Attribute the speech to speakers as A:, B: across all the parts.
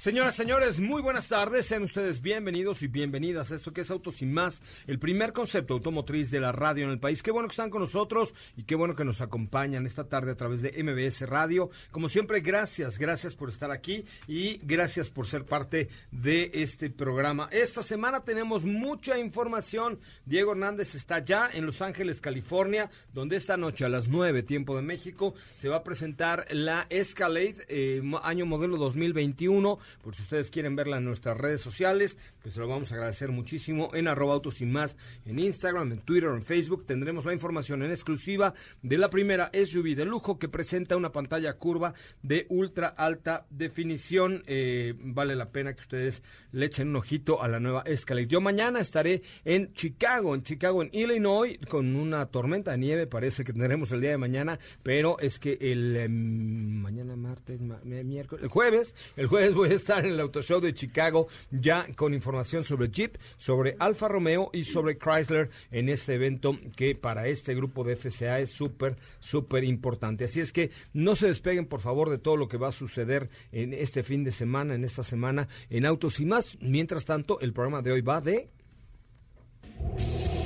A: Señoras, señores, muy buenas tardes. Sean ustedes bienvenidos y bienvenidas a esto que es Autos Sin Más, el primer concepto automotriz de la radio en el país. Qué bueno que están con nosotros y qué bueno que nos acompañan esta tarde a través de MBS Radio. Como siempre, gracias, gracias por estar aquí y gracias por ser parte de este programa. Esta semana tenemos mucha información. Diego Hernández está ya en Los Ángeles, California, donde esta noche a las 9, tiempo de México, se va a presentar la Escalade, eh, año modelo 2021 por si ustedes quieren verla en nuestras redes sociales, pues se lo vamos a agradecer muchísimo en arroba autos sin más, en Instagram, en Twitter, en Facebook. Tendremos la información en exclusiva de la primera SUV de lujo que presenta una pantalla curva de ultra alta definición. Eh, vale la pena que ustedes le echen un ojito a la nueva Escalade. Yo mañana estaré en Chicago, en Chicago, en Illinois, con una tormenta de nieve, parece que tendremos el día de mañana, pero es que el em, mañana martes, miércoles, el jueves, el jueves voy a estar en el Auto Show de Chicago ya con información sobre Jeep, sobre Alfa Romeo y sobre Chrysler en este evento que para este grupo de FCA es súper, súper importante. Así es que no se despeguen por favor de todo lo que va a suceder en este fin de semana, en esta semana en Autos y más. Mientras tanto, el programa de hoy va de...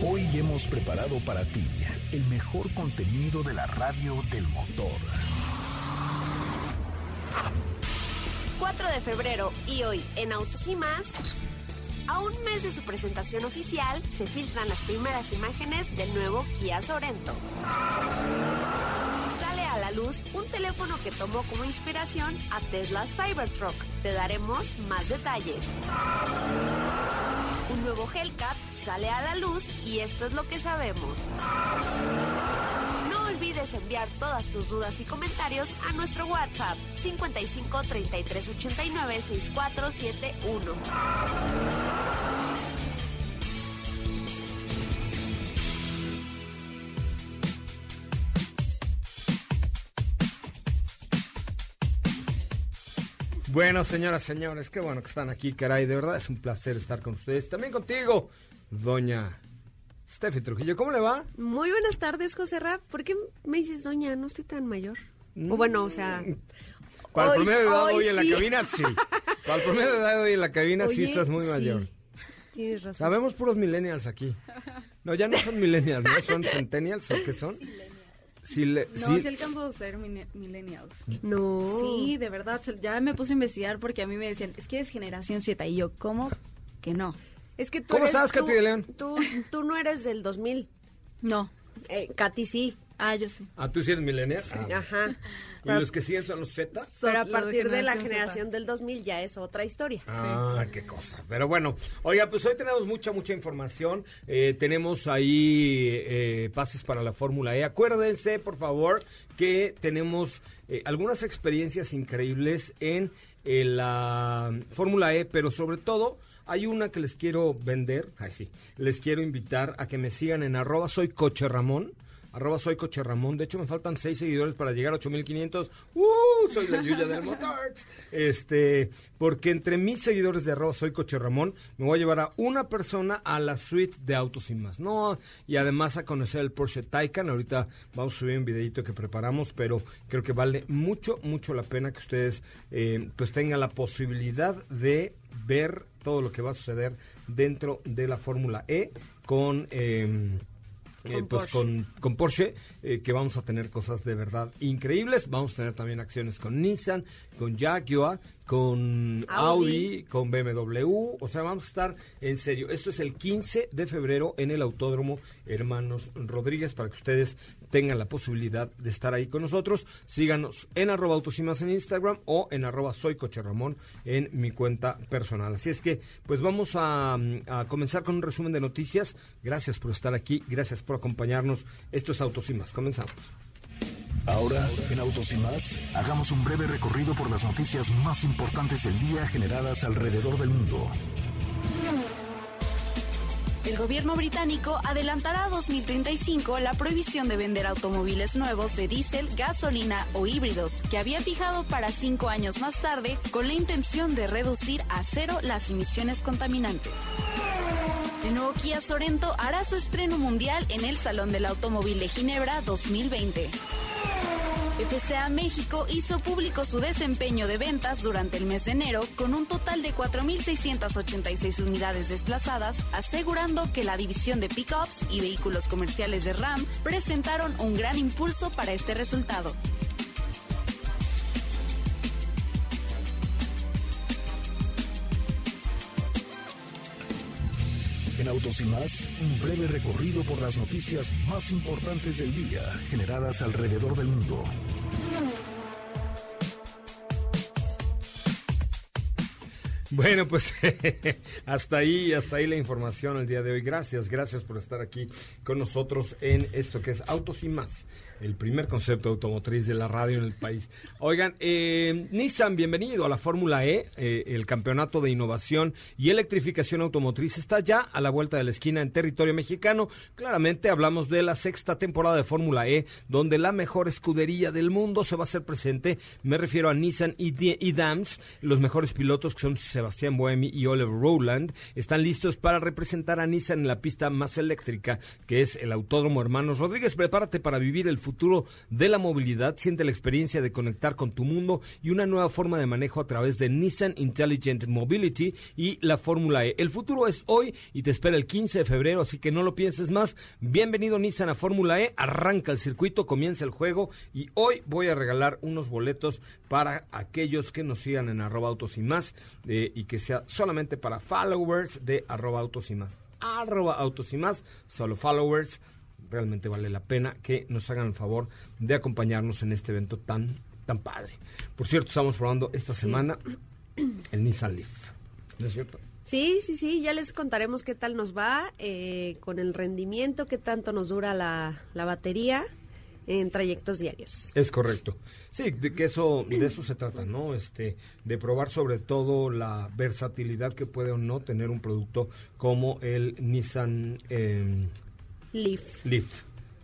B: Hoy hemos preparado para ti el mejor contenido de la radio del motor.
C: 4 de febrero y hoy en Autos y más. A un mes de su presentación oficial, se filtran las primeras imágenes del nuevo Kia Sorento. Sale a la luz un teléfono que tomó como inspiración a Tesla's Cybertruck. Te daremos más detalles. Un nuevo Hellcat sale a la luz y esto es lo que sabemos. No olvides enviar todas tus dudas y comentarios a nuestro WhatsApp 55 33 89 6471.
A: Bueno, señoras, señores, qué bueno que están aquí, caray. De verdad es un placer estar con ustedes. También contigo, doña Steffi Trujillo. ¿Cómo le va?
C: Muy buenas tardes, José Ra. ¿Por qué me dices doña? No estoy tan mayor. O bueno, o sea...
A: Para el promedio de edad
C: hoy
A: hoy en la cabina, sí. Para el promedio de edad hoy en la cabina, sí estás muy
C: sí.
A: mayor.
C: Tienes razón.
A: Sabemos puros millennials aquí. No, ya no son millennials, ¿no? Son centennials o qué son. Le-
D: No,
A: sí
D: alcanzo a ser millennials.
C: No.
D: Sí, de verdad, ya me puse a investigar porque a mí me decían, es que es generación Z. Y yo, ¿cómo que no?
C: Es que tú
A: ¿Cómo
C: eres-
A: estás,
C: tú-
A: Katy de León?
C: Tú, tú no eres del 2000.
D: No.
C: Eh, Katy sí.
D: Ah, yo sí.
A: Ah, ¿tú sí eres millennial? Ah.
C: Ajá.
A: ¿Y los que siguen son los Z?
C: Pero a partir de la
D: generación
C: del 2000 ya es otra historia.
A: Ah, qué cosa. Pero bueno, oiga, pues hoy tenemos mucha, mucha información. Eh, tenemos ahí eh, pases para la Fórmula E. Acuérdense, por favor, que tenemos eh, algunas experiencias increíbles en eh, la Fórmula E, pero sobre todo... Hay una que les quiero vender, ay sí, les quiero invitar a que me sigan en arroba soy coche Ramón, arroba soy coche Ramón. De hecho, me faltan seis seguidores para llegar a 8500. ¡Uh! Soy la Yuya del motor. Este, porque entre mis seguidores de arroba soy coche Ramón, me voy a llevar a una persona a la suite de autos y más. No, y además a conocer el Porsche Taycan. Ahorita vamos a subir un videito que preparamos, pero creo que vale mucho, mucho la pena que ustedes eh, pues tengan la posibilidad de ver todo lo que va a suceder dentro de la Fórmula E con... eh, eh,
C: Con
A: pues
C: Porsche.
A: con, con Porsche, eh, que vamos a tener cosas de verdad increíbles. Vamos a tener también acciones con Nissan, con Jaguar, con Audi,
C: Audi.
A: con BMW. O sea, vamos a estar en serio. Esto es el 15 de febrero en el Autódromo Hermanos Rodríguez para que ustedes tengan la posibilidad de estar ahí con nosotros. Síganos en arroba autos y más en Instagram o en arroba soy coche Ramón en mi cuenta personal. Así es que, pues vamos a, a comenzar con un resumen de noticias. Gracias por estar aquí, gracias por acompañarnos. Esto es Autos y más. Comenzamos.
B: Ahora, en Autos y más, hagamos un breve recorrido por las noticias más importantes del día generadas alrededor del mundo.
E: El gobierno británico adelantará a 2035 la prohibición de vender automóviles nuevos de diésel, gasolina o híbridos, que había fijado para cinco años más tarde con la intención de reducir a cero las emisiones contaminantes. El nuevo Kia Sorento hará su estreno mundial en el Salón del Automóvil de Ginebra 2020. FCA México hizo público su desempeño de ventas durante el mes de enero con un total de 4.686 unidades desplazadas, asegurando que la división de pickups y vehículos comerciales de RAM presentaron un gran impulso para este resultado.
B: En Autos y más, un breve recorrido por las noticias más importantes del día generadas alrededor del mundo.
A: Bueno, pues hasta ahí, hasta ahí la información el día de hoy. Gracias, gracias por estar aquí con nosotros en esto que es Autos y más, el primer concepto automotriz de la radio en el país. Oigan, eh, Nissan, bienvenido a la Fórmula E, eh, el campeonato de innovación y electrificación automotriz está ya a la vuelta de la esquina en territorio mexicano. Claramente hablamos de la sexta temporada de Fórmula E, donde la mejor escudería del mundo se va a hacer presente. Me refiero a Nissan y, y Dams, los mejores pilotos que son Sebastián Buemi y Oliver Rowland, están listos para representar a Nissan en la pista más eléctrica, que es el Autódromo Hermanos Rodríguez. Prepárate para vivir el futuro de la movilidad, siente la experiencia de conectar con tu mundo y una nueva forma de manejo a través de Nissan Intelligent Mobility y la Fórmula E. El futuro es hoy y te espera el 15 de febrero, así que no lo pienses más. Bienvenido Nissan a Fórmula E, arranca el circuito, comienza el juego y hoy voy a regalar unos boletos para aquellos que nos sigan en arroba autos y más eh, y que sea solamente para followers de arroba autos y más. Arroba autos y más, solo followers. Realmente vale la pena que nos hagan el favor de acompañarnos en este evento tan, tan padre. Por cierto, estamos probando esta semana el Nissan Leaf. ¿No es cierto?
C: Sí, sí, sí, ya les contaremos qué tal nos va eh, con el rendimiento, qué tanto nos dura la, la batería en trayectos diarios.
A: Es correcto. Sí, de que eso, de eso se trata, ¿no? Este, de probar sobre todo la versatilidad que puede o no tener un producto como el Nissan eh,
C: Leaf.
A: Leaf.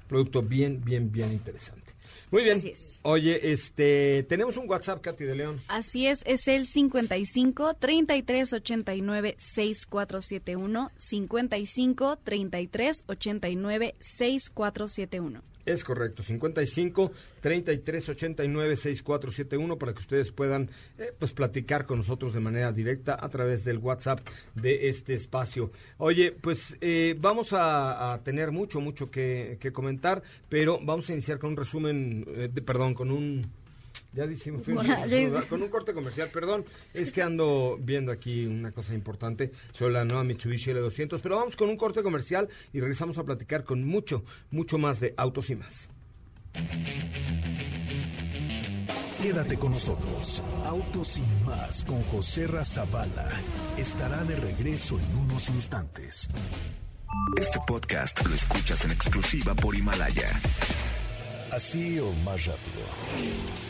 A: Producto bien, bien, bien interesante. Muy bien.
C: Así es.
A: Oye, este, tenemos un WhatsApp, Katy de León.
E: Así es, es el 55 33 89 6471 55 33 89 6471.
A: Es correcto, 55 33 89 6471 para que ustedes puedan eh, pues platicar con nosotros de manera directa a través del WhatsApp de este espacio. Oye, pues eh, vamos a, tener mucho, mucho que, que comentar, pero vamos a iniciar con un resumen, eh, perdón, con un... Ya
E: hice.
A: con un corte comercial, perdón, es que ando viendo aquí una cosa importante sobre la nueva Mitsubishi L200, pero vamos con un corte comercial y regresamos a platicar con mucho, mucho más de autos y más.
B: Quédate con nosotros. Autos y más con José Razabala estará de regreso en unos instantes. Este podcast lo escuchas en exclusiva por Himalaya. Así o más rápido.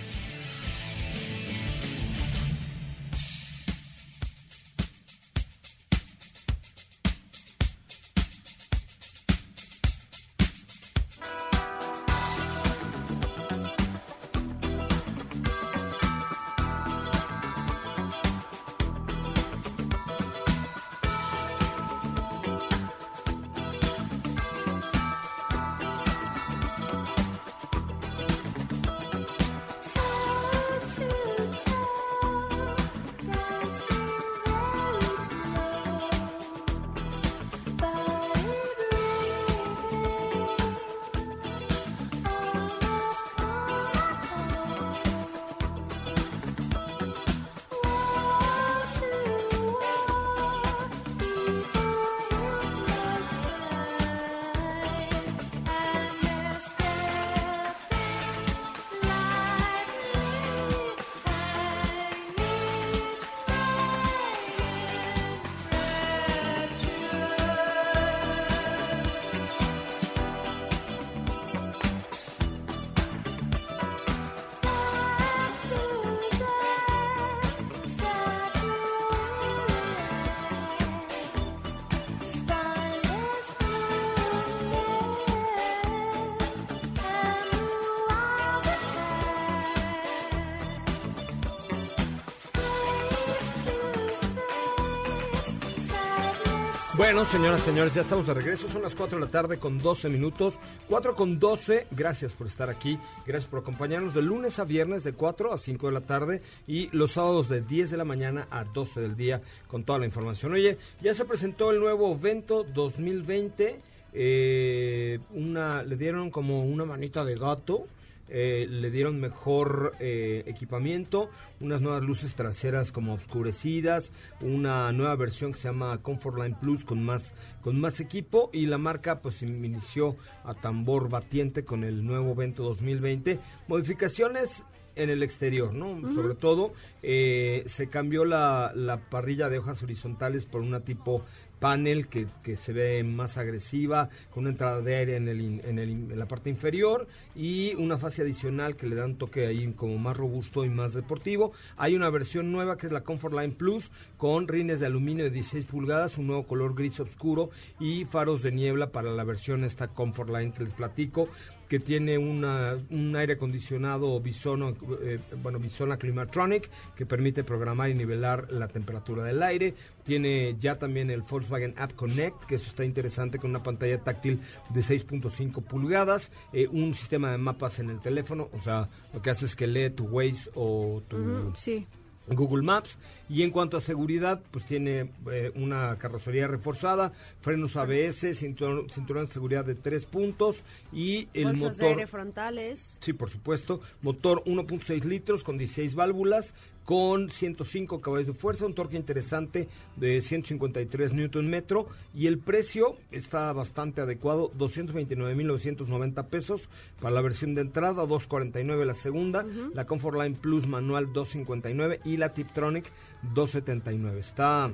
A: Bueno, señoras señores, ya estamos de regreso. Son las 4 de la tarde con 12 minutos. 4 con 12. Gracias por estar aquí. Gracias por acompañarnos de lunes a viernes de 4 a 5 de la tarde y los sábados de 10 de la mañana a 12 del día con toda la información. Oye, ya se presentó el nuevo evento 2020. Eh, una, le dieron como una manita de gato. Eh, le dieron mejor eh, equipamiento, unas nuevas luces traseras como oscurecidas, una nueva versión que se llama Comfort Line Plus con más, con más equipo y la marca pues inició a tambor batiente con el nuevo evento 2020. Modificaciones en el exterior, ¿no? Sobre todo eh, se cambió la, la parrilla de hojas horizontales por una tipo panel que, que, se ve más agresiva, con una entrada de aire en, el, en, el, en, la parte inferior y una fase adicional que le da un toque ahí como más robusto y más deportivo. Hay una versión nueva que es la Comfort Line Plus con rines de aluminio de 16 pulgadas, un nuevo color gris oscuro y faros de niebla para la versión esta Comfort Line que les platico que tiene una, un aire acondicionado Bisono, eh, bueno, Bisona Climatronic, que permite programar y nivelar la temperatura del aire. Tiene ya también el Volkswagen App Connect, que eso está interesante, con una pantalla táctil de 6.5 pulgadas, eh, un sistema de mapas en el teléfono, o sea, lo que hace es que lee tu Waze o tu...
D: Sí.
A: Google Maps y en cuanto a seguridad pues tiene eh, una carrocería reforzada frenos ABS cinturón, cinturón, de seguridad de tres puntos y el
C: Bolsas
A: motor
C: de aire frontales.
A: Sí por supuesto motor 1.6 litros con 16 válvulas con 105 caballos de fuerza, un torque interesante de 153 newton metro y el precio está bastante adecuado, 229.990 pesos para la versión de entrada, 249 la segunda, uh -huh. la Comfort Line Plus manual 259 y la Tiptronic 279. Está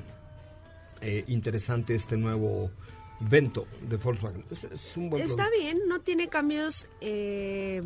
A: eh, interesante este nuevo Vento de Volkswagen. Es, es un buen
C: Está
A: producto.
C: bien, no tiene cambios eh,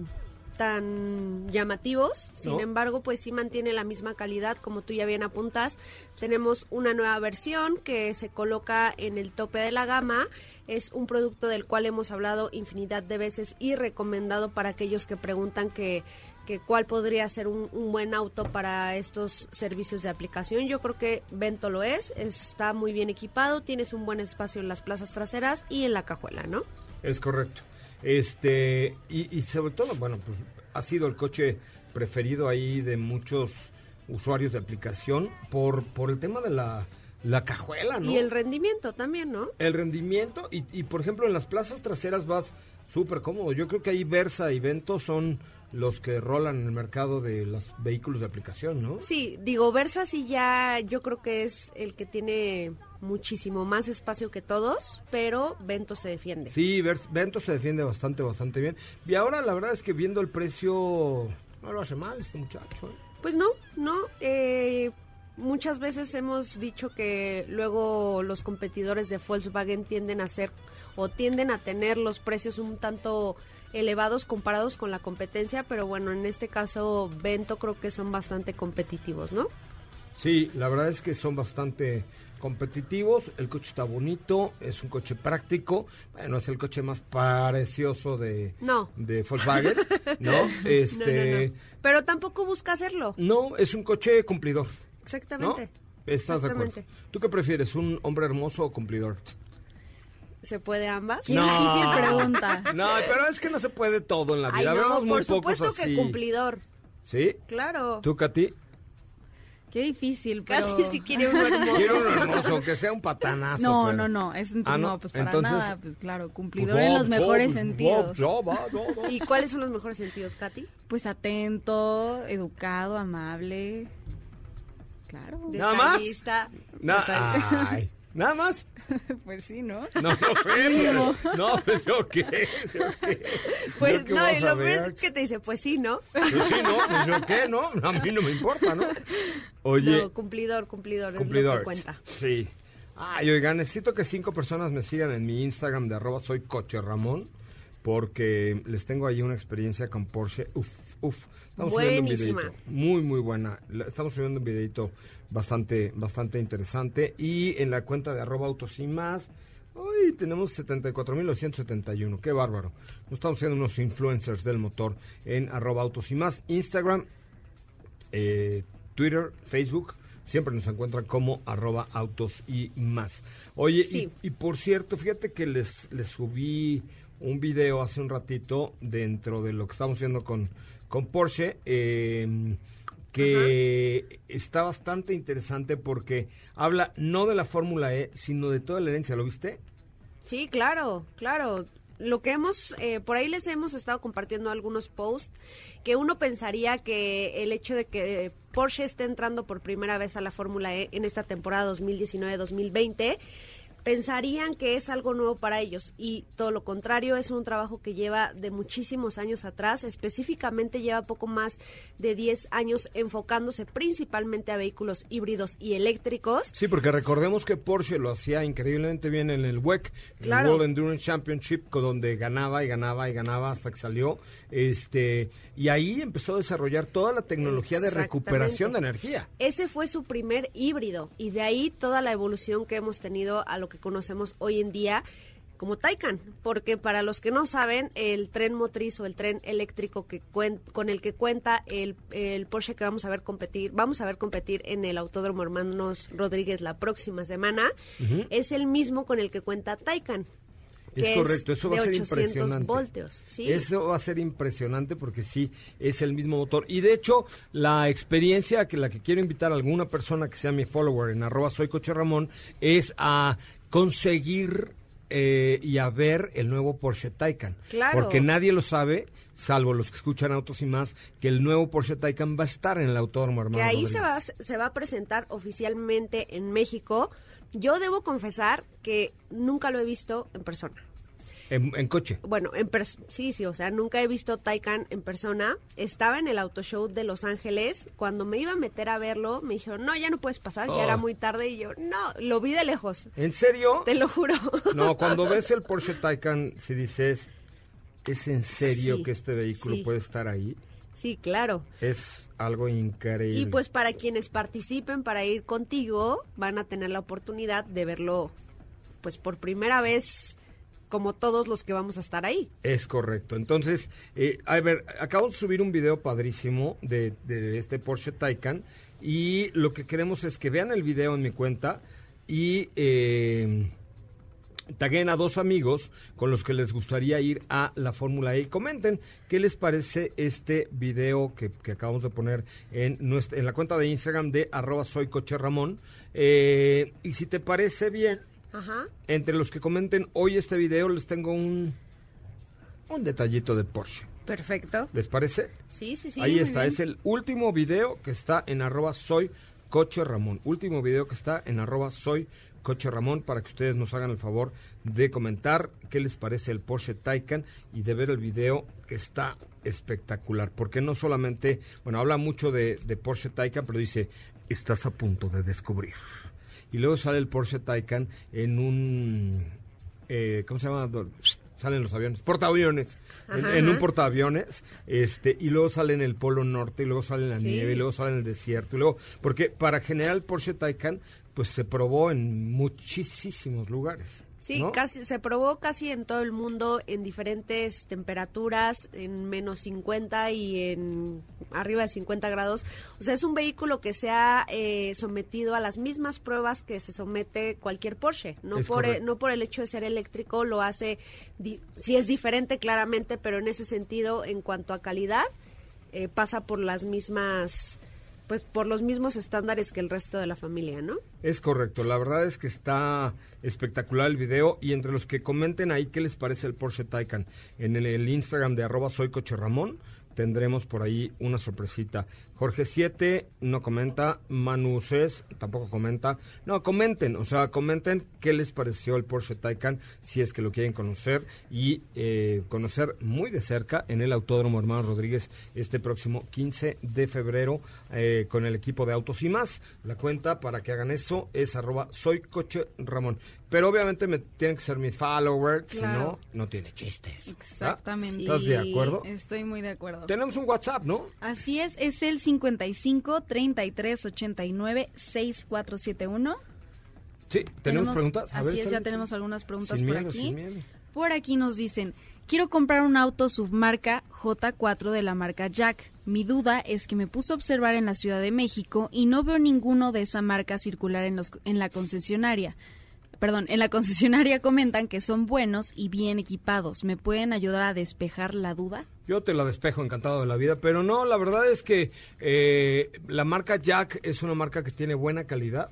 C: tan llamativos, sin ¿No? embargo, pues sí mantiene la misma calidad, como tú ya bien apuntas. Tenemos una nueva versión que se coloca en el tope de la gama. Es un producto del cual hemos hablado infinidad de veces y recomendado para aquellos que preguntan que, que cuál podría ser un, un, buen auto para estos servicios de aplicación. Yo creo que Vento lo es, está muy bien equipado, tienes un buen espacio en las plazas traseras y en la cajuela, ¿no?
A: Es correcto. Este, y, y, sobre todo, bueno, pues ha sido el coche preferido ahí de muchos usuarios de aplicación por, por el tema de la, la cajuela, ¿no?
C: Y el rendimiento también, ¿no?
A: El rendimiento y, y por ejemplo, en las plazas traseras vas súper cómodo. Yo creo que ahí Versa y Vento son los que rolan en el mercado de los vehículos de aplicación, ¿no?
C: Sí, digo, Versa sí ya yo creo que es el que tiene muchísimo más espacio que todos, pero Vento se defiende.
A: Sí, Vento se defiende bastante, bastante bien. Y ahora la verdad es que viendo el precio, no lo hace mal este muchacho. ¿eh?
C: Pues no, no. Eh, muchas veces hemos dicho que luego los competidores de Volkswagen tienden a ser o tienden a tener los precios un tanto elevados comparados con la competencia, pero bueno, en este caso Vento creo que son bastante competitivos, ¿no?
A: Sí, la verdad es que son bastante competitivos, el coche está bonito, es un coche práctico, bueno, es el coche más precioso de,
C: no.
A: de Volkswagen, ¿no? Este,
C: no, no, no. Pero tampoco busca hacerlo.
A: No, es un coche cumplidor.
C: Exactamente.
A: ¿Estás
C: Exactamente.
A: de acuerdo? ¿Tú qué prefieres, un hombre hermoso o cumplidor?
C: ¿Se puede ambas?
D: Qué no. difícil pregunta.
A: No, pero es que no se puede todo en la vida.
C: Ay, no,
A: Vemos muy
C: por supuesto
A: pocos así.
C: que cumplidor.
A: ¿Sí?
C: Claro.
A: ¿Tú, Katy?
D: Qué difícil, pero...
C: Casi si quiere uno hermoso.
A: Quiero uno hermoso, que sea un patanazo.
D: No,
A: pero...
D: no, no, es
A: Ah,
D: no,
A: ¿no?
D: pues para
A: Entonces-
D: nada, pues claro, cumplidor
A: Pues,
D: en
A: no,
D: los
A: no,
D: mejores
A: pues,
D: sentidos.
A: no, no, no, no.
C: ¿Y cuáles son los mejores sentidos, Katy?
D: Pues atento, educado, amable. Claro.
A: ¿Nada más?
C: Detallista.
A: Na- Ay, ¿Nada más?
D: pues sí, ¿no?
A: No, no.
D: Mínimo.
A: No, pues yo qué. Yo qué.
C: Pues
A: Yo qué
C: no, y lo peor es que te dice, pues sí, ¿no?
A: Pues sí, no, pues yo qué, ¿no? A mí no me importa, ¿no? Oye,
C: No, cumplidor, cumplidor,
A: cumplidor.
C: es lo que cuenta.
A: Sí. Ay, oigan, necesito que cinco personas me sigan en mi Instagram de arroba soy coche Ramón, porque les tengo ahí una experiencia con Porsche. Uf, uf. Estamos subiendo un
C: Buenísima.
A: videito. Muy, muy buena. Estamos subiendo un videito bastante, bastante interesante. Y en la cuenta de arroba autos y más, Uy, tenemos 74.971, qué bárbaro. Nos estamos siendo unos influencers del motor en arroba autos y más. Instagram, eh, Twitter, Facebook, siempre nos encuentran como arroba autos y más. Oye,
C: Sí.
A: y, y por cierto, fíjate que les, les subí un video hace un ratito dentro de lo que estamos haciendo con, con Porsche, eh, que está bastante interesante porque habla no de la Fórmula E, sino de toda la herencia, ¿lo viste?
C: Sí, claro, claro. Lo que hemos, eh, por ahí les hemos estado compartiendo algunos posts que uno pensaría que el hecho de que Porsche esté entrando por primera vez a la Fórmula E en esta temporada 2019-2020 pensarían que es algo nuevo para ellos y todo lo contrario, es un trabajo que lleva de muchísimos años atrás, específicamente lleva poco más de 10 años enfocándose principalmente a vehículos híbridos y eléctricos.
A: Sí, porque recordemos que Porsche lo hacía increíblemente bien en el WEC,
C: Claro.
A: el World Endurance Championship, donde ganaba y ganaba y ganaba hasta que salió. Este, y ahí empezó a desarrollar toda la tecnología de recuperación de energía.
C: Ese fue su primer híbrido y de ahí toda la evolución que hemos tenido a lo que conocemos hoy en día como Taycan, porque para los que no saben, el tren motriz o el tren eléctrico que cuen- con el que cuenta el, el Porsche que vamos a ver competir, vamos a ver competir en el Autódromo Hermanos Rodríguez la próxima semana, es el mismo con el que cuenta Taycan.
A: Es correcto, eso va a ser
C: 800
A: impresionante.
C: voltios, ¿sí?
A: Eso va a ser impresionante porque sí, es el mismo motor. Y de hecho, la experiencia que la que quiero invitar a alguna persona que sea mi follower en arroba soy coche Ramón es a conseguir eh, y a ver el nuevo Porsche Taycan.
C: Claro.
A: Porque nadie lo sabe, salvo los que escuchan Autos y más, que el nuevo Porsche Taycan va a estar en el Autódromo Hermano
C: que ahí se va, se va a presentar oficialmente en México. Yo debo confesar que nunca lo he visto en persona.
A: En, en coche.
C: Bueno, en sí, sí, o sea, nunca he visto Taycan en persona. Estaba en el Auto Show de Los Ángeles. Cuando me iba a meter a verlo, me dijeron, no, ya no puedes pasar,
A: Oh.
C: ya era muy tarde. Y yo, no, lo vi de lejos,
A: ¿En serio?
C: te lo juro.
A: No, cuando ves el Porsche Taycan, si dices, ¿es en serio
C: Sí,
A: que este vehículo
C: sí.
A: puede estar ahí?
C: sí, claro.
A: Es algo increíble.
C: Y pues para quienes participen para ir contigo, van a tener la oportunidad de verlo, pues por primera vez, como todos los que vamos a estar ahí.
A: Es correcto. Entonces, eh, a ver, acabo de subir un video padrísimo de, de este Porsche Taycan y lo que queremos es que vean el video en mi cuenta y eh, taguen a dos amigos con los que les gustaría ir a la Fórmula E y comenten qué les parece este video que, acabamos de poner en, nuestra, en la cuenta de Instagram de arroba soy coche Ramón. Eh, y si te parece bien,
C: Ajá.
A: entre los que comenten hoy este video les tengo un, un detallito de Porsche.
C: Perfecto.
A: ¿Les parece?
C: Sí, sí, sí.
A: Ahí está,
C: bien.
A: es el último video que está en arroba soy coche Ramón. Último video que está en arroba soy coche Ramón para que ustedes nos hagan el favor de comentar qué les parece el Porsche Taycan y de ver el video que está espectacular. Porque no solamente, bueno, habla mucho de, de Porsche Taycan, pero dice, estás a punto de descubrir. Y luego sale el Porsche Taycan en un, eh, ¿cómo se llama? Salen los aviones, portaaviones, en,
C: Ajá,
A: en un portaaviones, este, y luego sale en el Polo Norte, y luego sale en la
C: Sí.
A: nieve, y luego sale en el desierto, y luego, porque para generar el Porsche Taycan, pues se probó en muchísimos lugares.
C: Sí,
A: ¿no?
C: casi se probó casi en todo el mundo en diferentes temperaturas, en menos 50 y en arriba de 50 grados. O sea, es un vehículo que se ha eh, sometido a las mismas pruebas que se somete cualquier Porsche. No
A: Es
C: por,
A: correcto.
C: no por el hecho de ser eléctrico, lo hace, di- sí es diferente claramente, pero en ese sentido, en cuanto a calidad, eh, pasa por las mismas, pues por los mismos estándares que el resto de la familia, ¿no?
A: Es correcto, la verdad es que está espectacular el video y entre los que comenten ahí qué les parece el Porsche Taycan en el, el Instagram de arroba soy coche Ramón tendremos por ahí una sorpresita. Jorge 7 no comenta, Manu Cés tampoco comenta. No, comenten, o sea, comenten qué les pareció el Porsche Taycan si es que lo quieren conocer y eh, conocer muy de cerca en el Autódromo Hermano Rodríguez este próximo 15 de febrero eh, con el equipo de Autos y más. La cuenta para que hagan eso es arroba soy coche Ramón. Pero obviamente me tienen que ser mis followers, si no, no tiene chistes.
D: Exactamente.
A: ¿Estás de acuerdo?
D: Estoy muy de acuerdo.
A: Tenemos un WhatsApp, ¿no?
D: Así es, es el 55 33 89 6471.
A: Sí, tenemos, preguntas. A
D: Así
A: ver,
D: es, ya tenemos algunas preguntas
A: Sin
D: por
A: miedo,
D: aquí.
A: sin miedo.
E: Por aquí nos dicen, quiero comprar un auto submarca J4 de la marca Jack. Mi duda es que me puse a observar en la Ciudad de México y no veo ninguno de esa marca circular en, los, en la concesionaria. Perdón, en la concesionaria comentan que son buenos y bien equipados. ¿Me pueden ayudar a despejar la duda?
A: Yo te la despejo encantado de la vida, pero no, la verdad es que eh, la marca Jack es una marca que tiene buena calidad,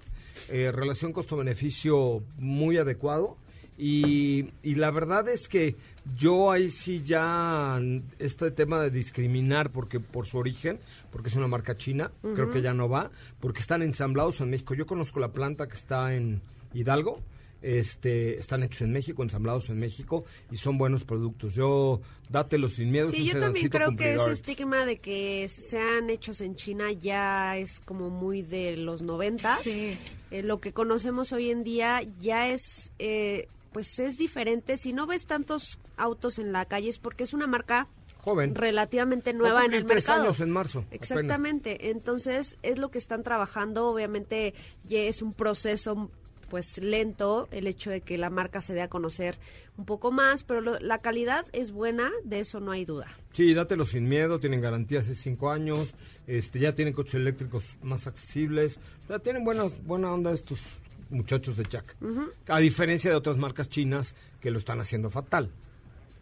A: eh, relación costo-beneficio muy adecuado y, y la verdad es que yo ahí sí ya este tema de discriminar porque por su origen, porque es una marca china, creo que ya no va, porque están ensamblados en México. Yo conozco la planta que está en Hidalgo, este, están hechos en México, ensamblados en México y son buenos productos. Yo, dátelos sin miedo.
C: Sí, yo también creo que ese estigma de que sean hechos en China ya es como muy de los 90.
E: Sí.
C: Eh, lo que conocemos hoy en día ya es, eh, pues es diferente. Si no ves tantos autos en la calle es porque es una marca
A: Joven.
C: relativamente nueva en el
A: tres
C: mercado.
A: años en marzo. apenas.
C: Exactamente. Entonces es lo que están trabajando. Obviamente ya es un proceso pues lento el hecho de que la marca se dé a conocer un poco más, pero lo- la calidad es buena, de eso no hay duda.
A: Sí, dátelos sin miedo, tienen garantías de cinco años, este, ya tienen coches eléctricos más accesibles, sea, tienen buena, buena onda estos muchachos de Jack. A diferencia de otras marcas chinas que lo están haciendo fatal.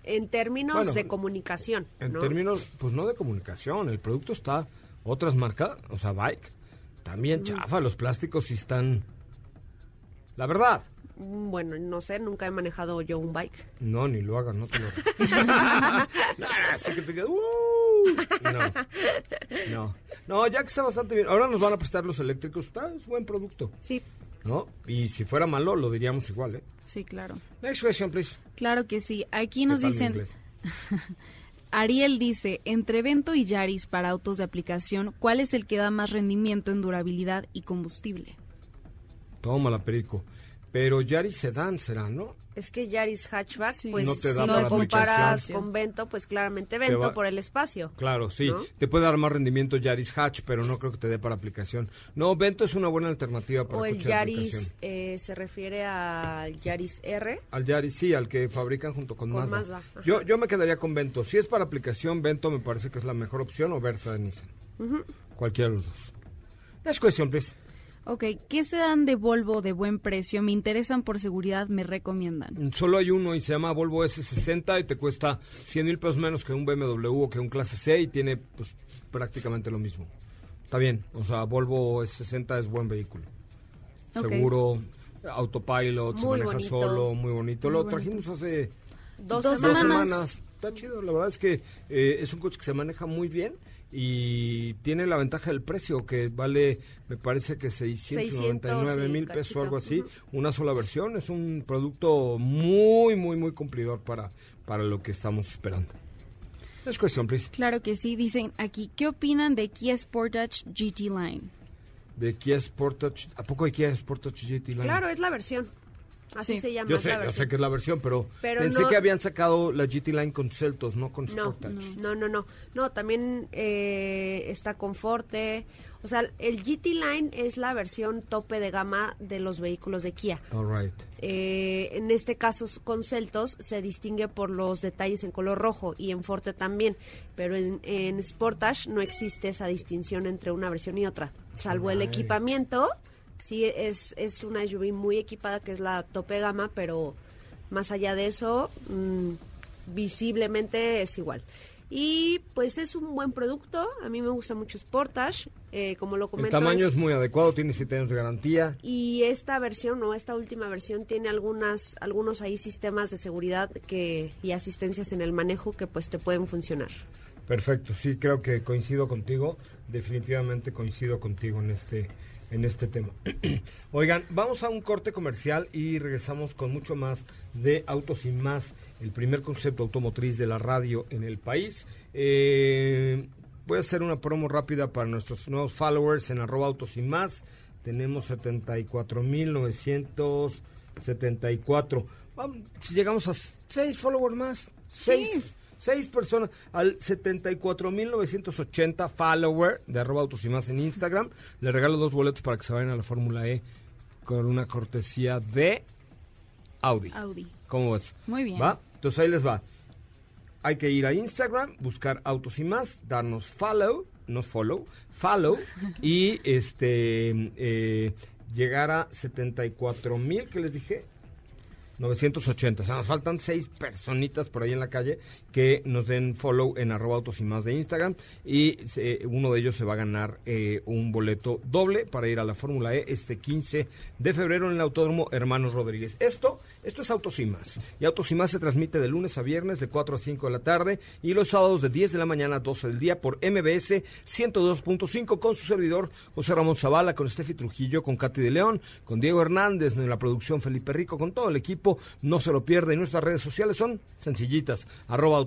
C: En términos
A: Bueno,
C: de comunicación,
A: En
C: ¿no?
A: términos, pues no de comunicación, el producto está, otras marcas, o sea, bike, también chafa, los plásticos sí están... La verdad,
C: Mm, Bueno, no sé, nunca he manejado yo un bike.
A: No, ni lo hagan, no te lo no, no, así que te quedas, "Uh". No, no. No, ya que está bastante bien. Ahora nos van a prestar los eléctricos. Está, es buen producto,
C: Sí.
A: ¿no? Y si fuera malo, lo diríamos igual, ¿eh?
E: Sí, claro.
A: Next question, please.
E: Claro que sí. Aquí nos
A: ¿Qué tal mi
E: dicen,
A: inglés?
E: Ariel dice, entre Vento y Yaris para autos de aplicación, ¿cuál es el que da más rendimiento en durabilidad y combustible?
A: Tómala, perico. Pero Yaris Sedan será, ¿no?
C: Es que Yaris Hatchback,
E: Sí.
C: pues
A: No te da
C: si
A: para
C: lo comparas con Vento, pues claramente
A: Te
C: Vento
A: va-
C: por el espacio.
A: Claro, sí.
C: ¿No?
A: Te puede dar más rendimiento Yaris Hatch, pero no creo que te dé para aplicación. No, Vento es una buena alternativa para
C: O el Yaris eh, se refiere al Yaris R.
A: Al Yaris, sí, al que fabrican junto con,
C: Con
A: Mazda. Yo, yo me quedaría con Vento. Si es para aplicación, Vento me parece que es la mejor opción o Versa de Nissan. Cualquiera de los dos. Next question, please.
E: Ok, ¿qué se dan de Volvo de buen precio? Me interesan por seguridad, me recomiendan.
A: Mm, Solo hay uno y se llama Volvo S60 y te cuesta 100 mil pesos menos que un BMW o que un Clase C y tiene pues prácticamente lo mismo. Está bien, o sea, Volvo S60 es buen vehículo. Seguro, autopilot, se maneja
C: bonito.
A: solo, muy bonito.
E: Muy
A: lo
E: bonito.
A: trajimos hace
C: Dos,
E: Dos
A: dos
C: semanas.
A: semanas. Está chido, la verdad es que eh, es un coche que se maneja muy bien y tiene la ventaja del precio que vale, me parece que 699
C: 600 y
A: mil pesos o algo así, una sola versión. Es un producto muy, muy, muy cumplidor para, para lo que estamos esperando. Next question, please.
E: Claro que sí, dicen aquí, ¿qué opinan de Kia Sportage GT Line?
A: De Kia Sportage, ¿a poco hay Kia Sportage GT Line?
C: Claro, es la versión. Así
E: Sí.
C: se llama.
A: Yo sé,
C: la
A: yo
C: versión.
A: sé que es la versión, pero,
C: Pero
A: pensé
C: no-
A: que habían sacado la GT Line con Celtos, no con
C: No,
A: Sportage.
C: no, no, no. No, también eh, está con Forte. O sea, el GT Line es la versión tope de gama de los vehículos de Kia.
A: All right.
C: Eh, en este caso con Celtos se distingue por los detalles en color rojo y en Forte también, pero en, en Sportage no existe esa distinción entre una versión y otra, salvo el equipamiento. Sí, es, es una SUV muy equipada que es la tope gama, pero más allá de eso, mm, visiblemente es igual. Y pues es un buen producto, a mí me gusta mucho Sportage, eh, como lo
A: El
C: comento.
A: tamaño
C: es-
A: es muy adecuado, tiene 7 años de garantía.
C: y esta versión o esta última versión tiene algunas algunos ahí sistemas de seguridad que y asistencias en el manejo que pues te pueden funcionar.
A: Perfecto, sí, creo que coincido contigo, definitivamente coincido contigo en este en este tema. Oigan, vamos a un corte comercial y regresamos con mucho más de Autos y Más, el primer concepto automotriz de la radio en el país. Eh, voy a hacer una promo rápida para nuestros nuevos followers en arroba Autos y Más. Tenemos 74.974. Vamos, si llegamos a 6 followers más, 6 Seis personas al 74.980 follower de arroba autos y más en Instagram. Le regalo dos boletos para que se vayan a la Fórmula E con una cortesía de Audi.
E: Audi.
A: ¿Cómo ves?
E: Muy bien.
A: ¿Va? Entonces ahí les va. Hay que ir a Instagram, buscar Autos y Más, darnos follow, no follow, follow, y este eh, llegar a 74 mil, que les dije, 980. O sea, nos faltan seis personitas por ahí en la calle que nos den follow en arroba autos y más de Instagram. Y uno de ellos se va a ganar eh, un boleto doble para ir a la Fórmula E este 15 de febrero en el Autódromo Hermanos Rodríguez. Esto, esto es Autos y más. Y Autos y más se transmite de lunes a viernes de 4 a 5 de la tarde y los sábados de 10 de la mañana a 12 del día por MBS 102.5 con su servidor José Ramón Zavala, con Steffi Trujillo, con Katy de León, con Diego Hernández en la producción Felipe Rico, con todo el equipo no se lo pierda. Y nuestras redes sociales son sencillitas, arroba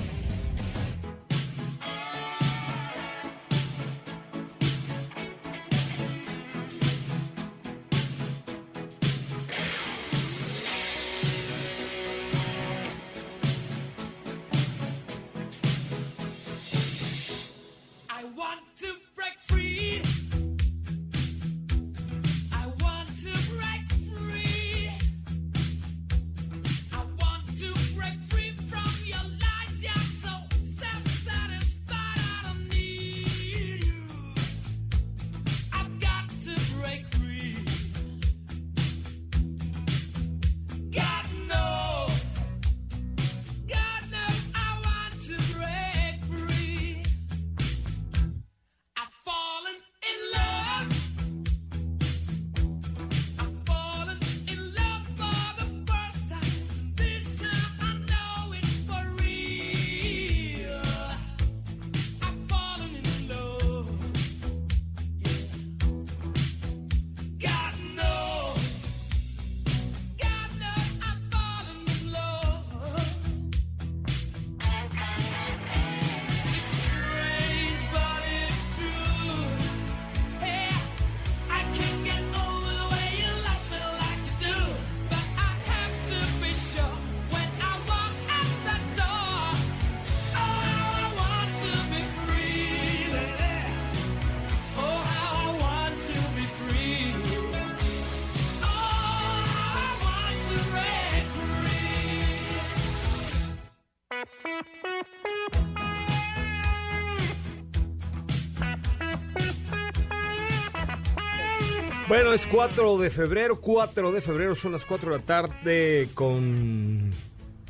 A: Bueno, es 4 de febrero, 4 de febrero, son las 4 de la tarde con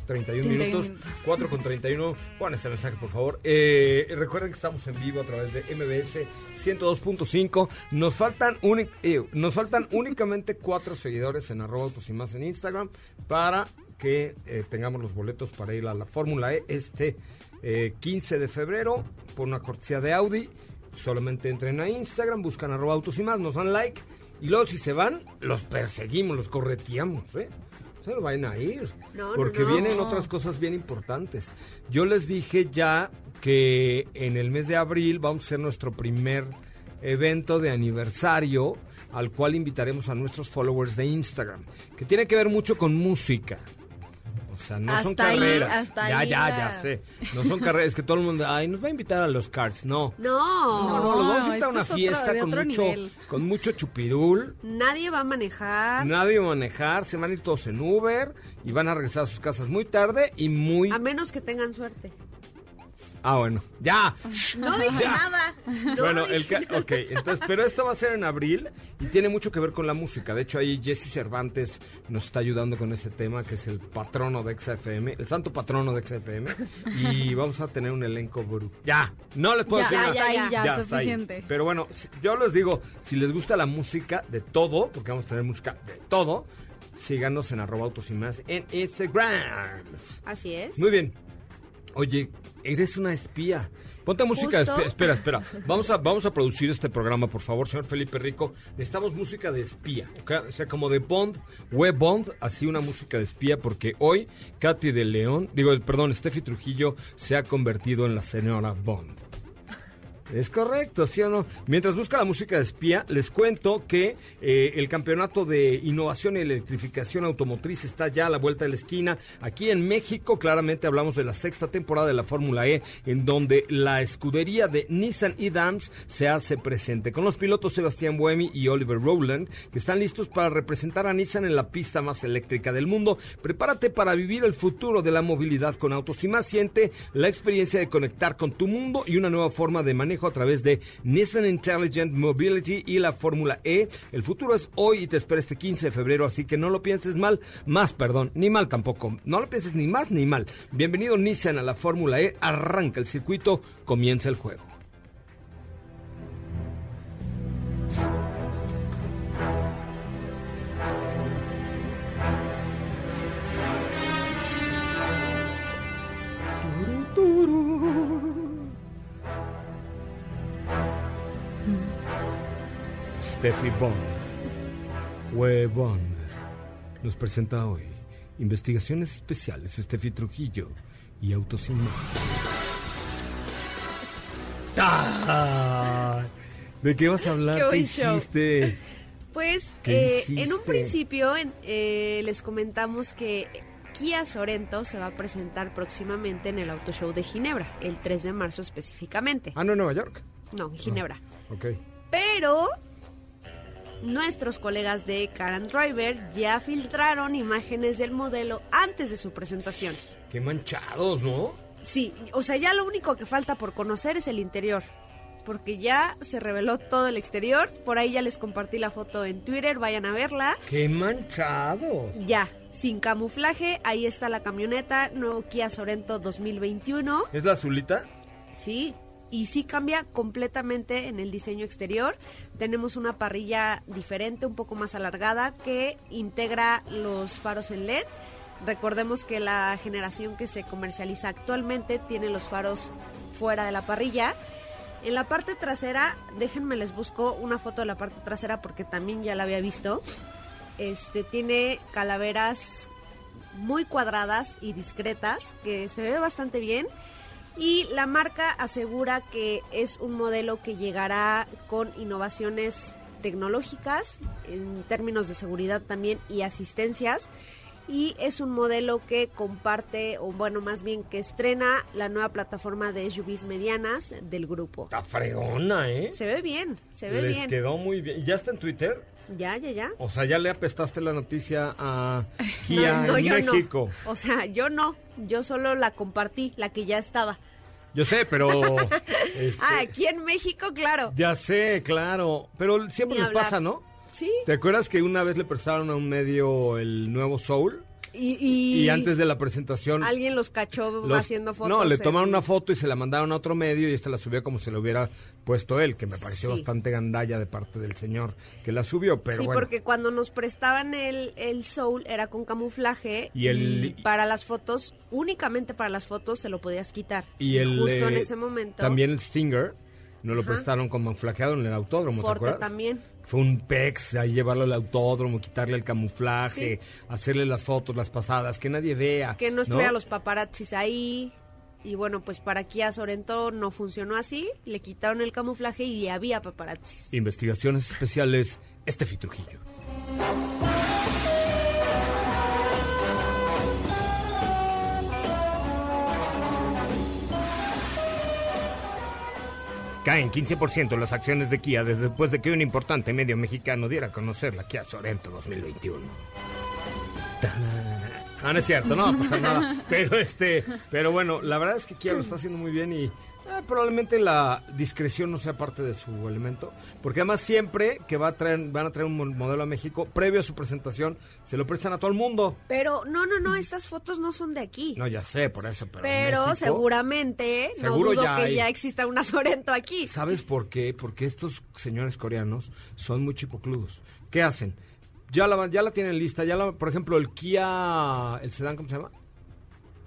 A: 31 minutos, 4 con 31. Pon este mensaje, por favor. Eh, recuerden que estamos en vivo a través de MBS 102.5. Nos faltan eh, nos faltan únicamente 4 seguidores en arroba autos y más en Instagram para que eh, tengamos los boletos para ir a la Fórmula E este 15 de febrero por una cortesía de Audi. Solamente entren a Instagram, buscan arroba autos y más, nos dan like y luego si se van, los perseguimos, los correteamos, ¿eh? Se no vayan a ir. porque vienen otras cosas bien importantes. Yo les dije ya que en el mes de abril vamos a hacer nuestro primer evento de aniversario al cual invitaremos a nuestros followers de Instagram, que tiene que ver mucho con música. O sea, no son carreras. ya, ya, ya sé. No son carreras. Es que todo el mundo, ay, nos va a invitar a los cards. No.
C: No.
A: No, no, los vamos a invitar a una fiesta con mucho, con mucho chupirul.
C: Nadie va a manejar.
A: Nadie va a manejar. Se van a ir todos en Uber y van a regresar a sus casas muy tarde y muy.
C: A menos que tengan suerte.
A: Ah, bueno. ¡Ya!
C: No dije nada.
A: bueno, el ok, entonces, pero esto va a ser en abril y tiene mucho que ver con la música. De hecho, ahí Jesse Cervantes nos está ayudando con ese tema, que es el patrono de XFM, el santo patrono de XFM. Y vamos a tener un elenco bruto. Ya, no les puedo decir
E: ya,
A: nada.
E: Ya, ya, ya, ya suficiente.
A: Pero bueno, yo les digo, si les gusta la música de todo, porque vamos a tener música de todo, síganos en arroba autos y más en Instagram.
C: Así es.
A: Muy bien. Oye, eres una espía. Ponte música de
C: Justo.
A: espía. Espera, espera. Vamos a, vamos a producir este programa, por favor, señor Felipe Rico. Necesitamos música de espía, ¿ok? O sea, como de Bond, web Bond, así una música de espía, porque hoy Katy de León, digo, perdón, Steffi Trujillo se ha convertido en la señora Bond. Es correcto, ¿sí o no? Mientras busca la música de espía, les cuento que eh, el campeonato de innovación y electrificación automotriz está ya a la vuelta de la esquina. Aquí en México, claramente hablamos de la sexta temporada de la Fórmula E, en donde la escudería de Nissan y Dams se hace presente, con los pilotos Sebastián Buemi y Oliver Rowland, que están listos para representar a Nissan en la pista más eléctrica del mundo. Prepárate para vivir el futuro de la movilidad con autos y más. Siente la experiencia de conectar con tu mundo y una nueva forma de manejo a través de Nissan Intelligent Mobility y la Fórmula E. El futuro es hoy y te espera este 15 de febrero, así que no lo pienses mal, más perdón, ni mal tampoco. No lo pienses ni más ni mal. Bienvenido Nissan a la Fórmula E. Arranca el circuito, comienza el juego. Steffi Bond, Web Bond, nos presenta hoy investigaciones especiales Steffi Trujillo y Autos sin más. ¡Ah! ¿De qué vas a hablar?
C: Qué
A: ¿Qué,
C: buen show.
A: hiciste?
C: Pues
A: ¿Qué
C: eh, en un principio en- eh, les comentamos que Kia Sorento se va a presentar próximamente en el Auto Show de Ginebra, el 3 de marzo específicamente.
A: Ah, no, en Nueva York.
C: No, en Ginebra.
A: Ok.
C: Pero nuestros colegas de Car and Driver ya filtraron imágenes del modelo antes de su presentación.
A: Qué manchados, ¿no?
C: Sí, o sea, ya lo único que falta por conocer es el interior. Porque ya se reveló todo el exterior. Por ahí ya les compartí la foto en Twitter, vayan a verla.
A: Qué manchados.
C: Ya, sin camuflaje, ahí está la camioneta, nuevo Kia Sorento 2021.
A: ¿Es la azulita?
C: Sí, y sí cambia completamente en el diseño exterior. Tenemos una parrilla diferente, un poco más alargada, que integra los faros en LED. Recordemos que la generación que se comercializa actualmente tiene los faros fuera de la parrilla. En la parte trasera, déjenme les busco una foto de la parte trasera porque también ya la había visto. Este tiene calaveras muy cuadradas y discretas, que se ve bastante bien. Y la marca asegura que es un modelo que llegará con innovaciones tecnológicas, en términos de seguridad también y asistencias. Y es un modelo que comparte, o bueno, más bien que estrena la nueva plataforma de SUVs medianas del grupo.
A: Está fregona, ¿eh?
C: Se ve bien, se ve
A: Les
C: bien.
A: quedó muy bien. ¿Y ¿Ya está en Twitter?
C: Ya, ya, ya.
A: O sea, ya le apestaste la noticia a Kia
C: No, no,
A: en
C: no.
A: México.
C: O sea, yo no, yo solo la compartí, la que ya estaba.
A: Yo sé, pero... este,
C: Ah, aquí en México, claro.
A: Ya sé, claro. Pero siempre
C: Ni
A: les
C: hablar.
A: pasa, ¿no?
C: Sí.
A: ¿Te acuerdas que una vez le prestaron a un medio el nuevo Soul?
C: Y, y,
A: Y, antes de la presentación...
C: alguien los cachó
A: los-
C: haciendo fotos.
A: No, le
C: en-
A: tomaron una foto y se la mandaron a otro medio y este la subió como si lo hubiera puesto él, que me pareció
C: Sí.
A: bastante gandalla de parte del señor que la subió, pero
C: sí,
A: bueno.
C: porque cuando nos prestaban el, el soul era con camuflaje
A: Y el-
C: para las fotos, únicamente para las fotos se lo podías quitar.
A: Y el,
C: justo en
A: eh,
C: ese momento.
A: También el Stinger nos lo
C: Ajá.
A: prestaron como flaqueado en el autódromo, ¿te acuerdas?
C: también.
A: Fue un pex, ahí llevarlo al autódromo, quitarle el camuflaje,
C: Sí.
A: hacerle las fotos, las pasadas, que nadie vea.
C: Que no estuvieran los paparazzis ahí. Y bueno, pues para Kia Sorento no funcionó así. Le quitaron el camuflaje y había paparazzis.
A: Investigaciones especiales, Estefi Trujillo. Caen 15% las acciones de Kia desde después de que un importante medio mexicano diera a conocer la Kia Sorento 2021. Tarara. Ah, no es cierto, no va a pasar nada. Pero este, pero bueno, la verdad es que Kia lo está haciendo muy bien y eh, probablemente la discreción no sea parte de su elemento, porque además siempre que va a traer, van a traer un mo- modelo a México, previo a su presentación, se lo prestan a todo el mundo.
C: Pero no, no, no, estas fotos no son de aquí.
A: No, ya sé, por eso, pero.
C: pero
A: México-
C: seguramente,
A: Seguro
C: no dudo
A: ya
C: que
A: hay.
C: ya exista una Sorento aquí.
A: ¿Sabes por qué? Porque estos señores coreanos son muy chipocludos. ¿Qué hacen? Ya la, ya la tienen lista, ya la, por ejemplo, el Kia, el sedán, ¿cómo se llama?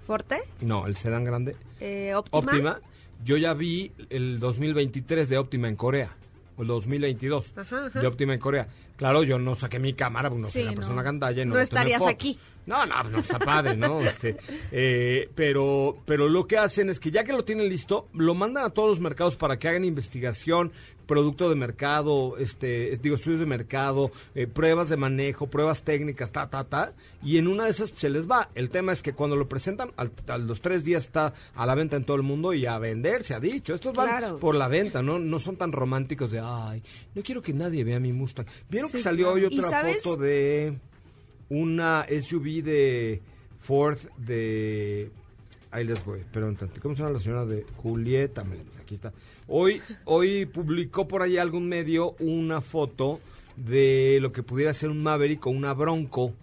C: ¿Forte?
A: No, el sedán grande.
C: Eh, ¿Óptima?
A: Óptima. Yo ya vi el 2023 de Óptima en Corea. O el 2022
C: Ajá, ajá.
A: de Óptima en Corea. Claro, yo no saqué mi cámara porque no soy
E: Sí,
A: una
E: no.
A: persona gandalla no,
C: estarías aquí.
A: No, no, no está padre, ¿no? Este, eh, pero, pero lo que hacen es que ya que lo tienen listo, lo mandan a todos los mercados para que hagan investigación, producto de mercado, este, digo, estudios de mercado, eh, pruebas de manejo, pruebas técnicas, ta, ta, ta, y en una de esas se les va. El tema es que cuando lo presentan, al- a los tres días está a la venta en todo el mundo y a vender, se ha dicho. Estos van
C: Claro.
A: por la venta, ¿no? No son tan románticos de, ay, no quiero que nadie vea mi Mustang. ¿Vieron que salió
C: claro.
A: hoy
C: ¿Y
A: otra
C: sabes?
A: foto de una SUV de Ford de... Ahí les voy, un tanto. ¿Cómo se llama la señora de Julieta? Aquí está. Hoy, hoy publicó por ahí algún medio una foto de lo que pudiera ser un Maverick o una Bronco,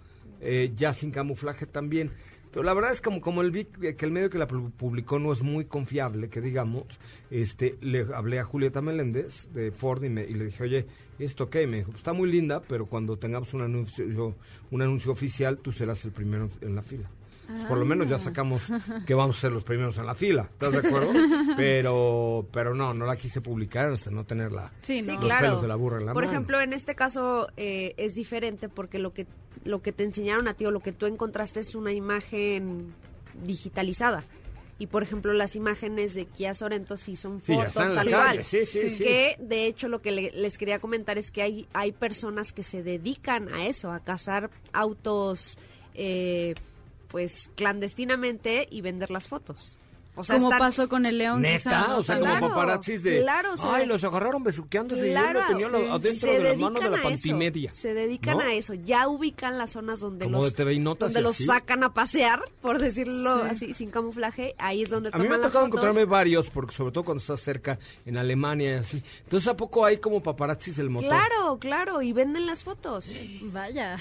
A: eh, ya sin camuflaje también. Pero la verdad es como, como el vi- que el medio que la pu- publicó no es muy confiable, que digamos, este, le hablé a Julieta Meléndez de Ford y, me- y le dije, oye, ¿esto qué? Y me dijo, "Pues está muy linda, pero cuando tengamos un anuncio, un anuncio oficial, tú serás el primero en la fila. Pues por lo menos ya sacamos que vamos a ser los primeros en la fila, ¿estás de acuerdo? Pero, pero no, no la quise publicar hasta no tener la,
E: Sí,
C: Sí,
E: no.
A: los
C: claro.
A: pelos de la burra en la
C: Por
A: mano.
C: ejemplo, en este caso eh, es diferente porque lo que lo que te enseñaron a ti o lo que tú encontraste es una imagen digitalizada. Y por ejemplo, las imágenes de Kia Sorento sí son
A: Sí,
C: fotos tal
A: calle,
C: cual.
A: sí, sí, sí.
C: Que de hecho lo que le- les quería comentar es que hay hay personas que se dedican a eso, a cazar autos eh, pues clandestinamente y vender las fotos. O sea,
E: Como
C: están-
E: pasó con el León
A: Neta, o sea,
E: también.
A: como
C: Claro,
A: paparazzis de.
C: claro, se-
A: Ay, los agarraron besuqueándose
C: Claro,
A: y él lo tenía
E: sí.
A: adentro
C: se
A: de la mano de la pantimedia.
C: Se dedican
A: ¿no?
C: a eso. Ya ubican las zonas donde
A: Como
C: los,
A: TV
C: donde los
A: así.
C: sacan a pasear, por decirlo así, sin camuflaje. Ahí es donde
A: A mí
C: toman
A: me ha
C: las
A: tocado
C: fotos.
A: encontrarme varios, porque sobre todo cuando estás cerca en Alemania y así. Entonces, ¿a poco hay como paparazzis del motor?
C: Claro, claro, y venden las fotos.
E: Vaya.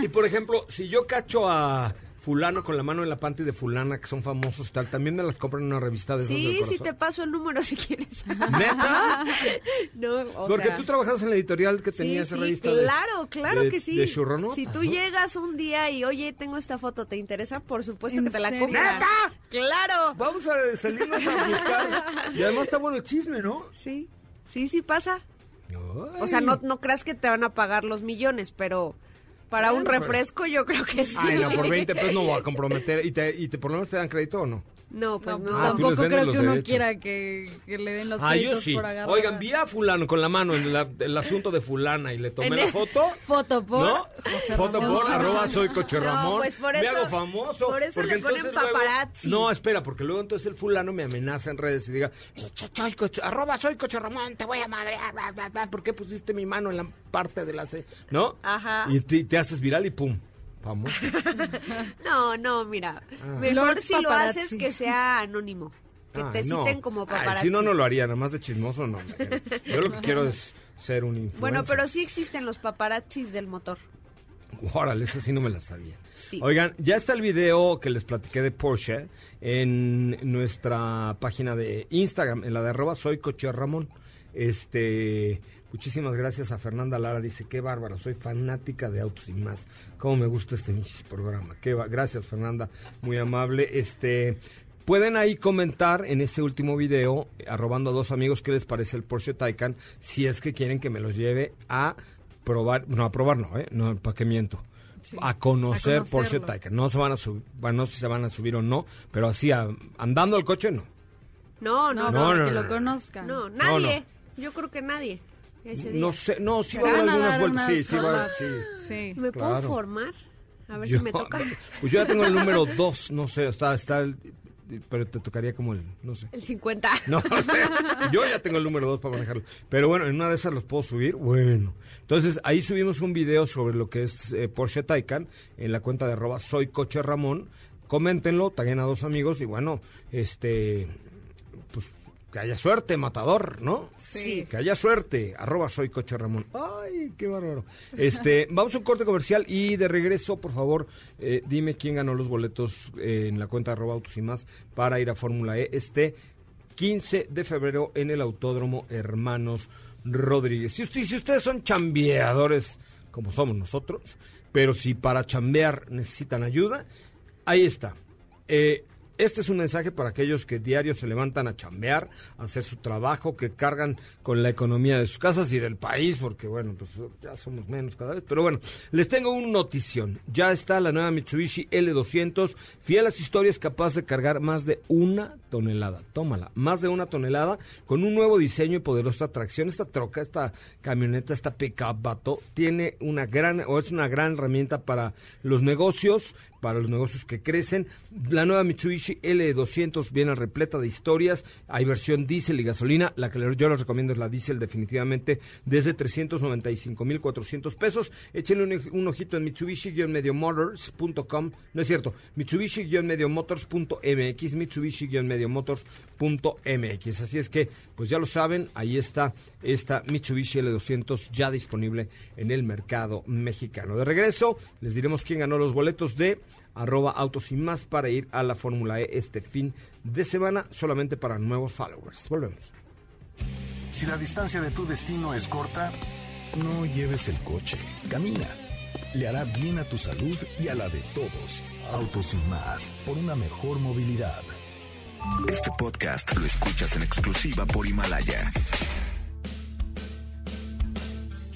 A: Y por ejemplo, si yo cacho a fulano con la mano en la panty de fulana, que son famosos y tal, también me las compran en una revista de esos del
C: Sí, te paso el número si quieres.
A: ¿Neta?
C: no, o
A: Porque
C: sea,
A: tú trabajas en la editorial que tenía
C: sí,
A: esa
C: sí,
A: revista de-
C: claro, claro
A: de-
C: que sí.
A: de churronotas,
C: si tú
A: ¿no?
C: llegas un día y, oye, tengo esta foto, ¿te interesa? Por supuesto
E: ¿En
C: que te la compras.
A: ¿Neta?
C: ¡Claro!
A: Vamos a salirnos a buscar. Y además está bueno el chisme, ¿no?
C: Sí, sí, sí pasa. O sea, no, no creas que te van a pagar los millones, pero para un refresco yo creo que sí.
A: Ay, no, por 20 pesos no voy a comprometer. ¿Y, te, y te, por lo menos te dan crédito o no?
C: No, pues
E: No,
C: no.
E: pues
A: Ah,
E: tampoco creo que uno
A: derechos.
E: quiera que, que le den los
A: Ah, yo sí.
E: por agarrar.
A: Oigan, vi a fulano con la mano en la- el asunto de fulana y le tomé la foto.
E: Foto por
A: ¿No?
E: José
A: Foto
E: Ramón.
A: por arroba soy coche
C: No,
A: Ramón.
C: pues por
A: Me
C: eso-
A: hago famoso.
C: por eso
A: porque
C: le ponen
A: luego-
C: paparazzi.
A: no, espera, porque luego entonces el fulano me amenaza en redes y diga, "Eh, ch- soy coche- arroba soy coche Ramón, te voy a madrear, bla, bla, bla, ¿por qué pusiste mi mano en la parte de la C? ¿No?
C: Ajá.
A: Y te, te haces viral y pum, famoso.
C: No, no, mira.
A: Ah.
C: Mejor
E: Lord
C: si lo haces que sea anónimo. Que te
A: Ay, no.
C: citen como paparazzi.
A: si no, no lo haría, nada más de chismoso no. Yo lo que quiero es ser un influencer.
C: Bueno, pero sí existen los paparazzis del motor.
A: Órale, esa sí no me la sabía.
C: Sí.
A: Oigan, ya está el video que les platiqué de Porsche en nuestra página de Instagram, en la de arroba soy coche Ramón. Este, muchísimas gracias a Fernanda Lara, dice, qué bárbaro, soy fanática de autos y más. Cómo me gusta este programa. Qué va- gracias Fernanda, muy amable. Este, pueden ahí comentar en ese último video, arrobando a dos amigos, qué les parece el Porsche Taycan, si es que quieren que me los lleve a probar, no, a probar no, ¿eh? No, ¿para qué miento? A conocer
E: A
A: Porsche. Taycan. No se van a subir, bueno, no sé si se van a subir o no, pero así a- andando el coche no.
C: No, no,
E: No,
C: no.
A: No,
E: que
A: no,
E: lo
A: no.
E: conozcan.
C: No, nadie. Yo creo que nadie. Ese día.
A: No sé, no, sí va a haber
E: a
A: algunas vueltas, sí, sí va,
E: horas.
A: sí.
E: Sí.
C: ¿Me puedo
A: claro.
C: formar? A ver
A: Yo-
C: si me toca.
A: Pues yo ya tengo el número 2, no sé, está, está el, pero te tocaría como el, no sé.
C: El 50.
A: No, no sé. Yo ya tengo el número 2 para manejarlo. Pero bueno, en una de esas los puedo subir. Bueno. Entonces, ahí subimos un video sobre lo que es eh, Porsche Taycan en la cuenta de arroba soy coche Ramón. Coméntenlo, taguen a dos amigos y bueno, este, pues que haya suerte, matador, ¿no?
C: Sí.
A: Que haya suerte, arroba soy coche Ramón. Ay, qué bárbaro. Este, vamos a un corte comercial y de regreso, por favor, eh, dime quién ganó los boletos eh, en la cuenta de arroba autos y más para ir a Fórmula E este 15 de febrero en el Autódromo Hermanos Rodríguez. Si, usted- si ustedes son chambeadores, como somos nosotros, pero si para chambear necesitan ayuda, ahí está. Eh, Este es un mensaje para aquellos que diario se levantan a chambear, a hacer su trabajo, que cargan con la economía de sus casas y del país, porque bueno, pues ya somos menos cada vez. Pero bueno, les tengo una notición. Ya está la nueva Mitsubishi L200, fiel a las historias, capaz de cargar más de una tonelada. Tómala, más de una tonelada, con un nuevo diseño y poderosa tracción. Esta troca, esta camioneta, esta pickup vato, tiene una gran, o es una gran herramienta para los negocios, para los negocios que crecen. La nueva Mitsubishi L200 viene repleta de historias. Hay versión diésel y gasolina. La que yo les recomiendo es la diésel definitivamente desde 395.400 pesos. Échenle un, un ojito en Mitsubishi-mediomotors.com. No es cierto. Mitsubishi-mediomotors.mx. Mitsubishi-mediomotors.mx. Así es que, pues ya lo saben, ahí está esta Mitsubishi L200 ya disponible en el mercado mexicano. De regreso, les diremos quién ganó los boletos de arroba autos y más para ir a la Fórmula E este fin de semana solamente para nuevos followers. Volvemos.
B: Si la distancia de tu destino es corta, no lleves el coche, camina. Le hará bien a tu salud y a la de todos. Autos y más, por una mejor movilidad. Este podcast lo escuchas en exclusiva por Himalaya.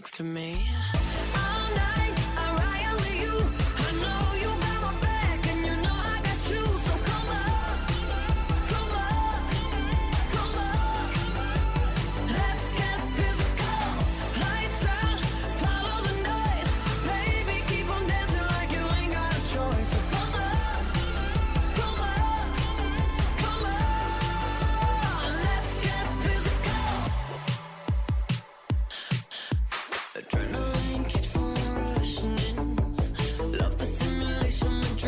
F: Next to me?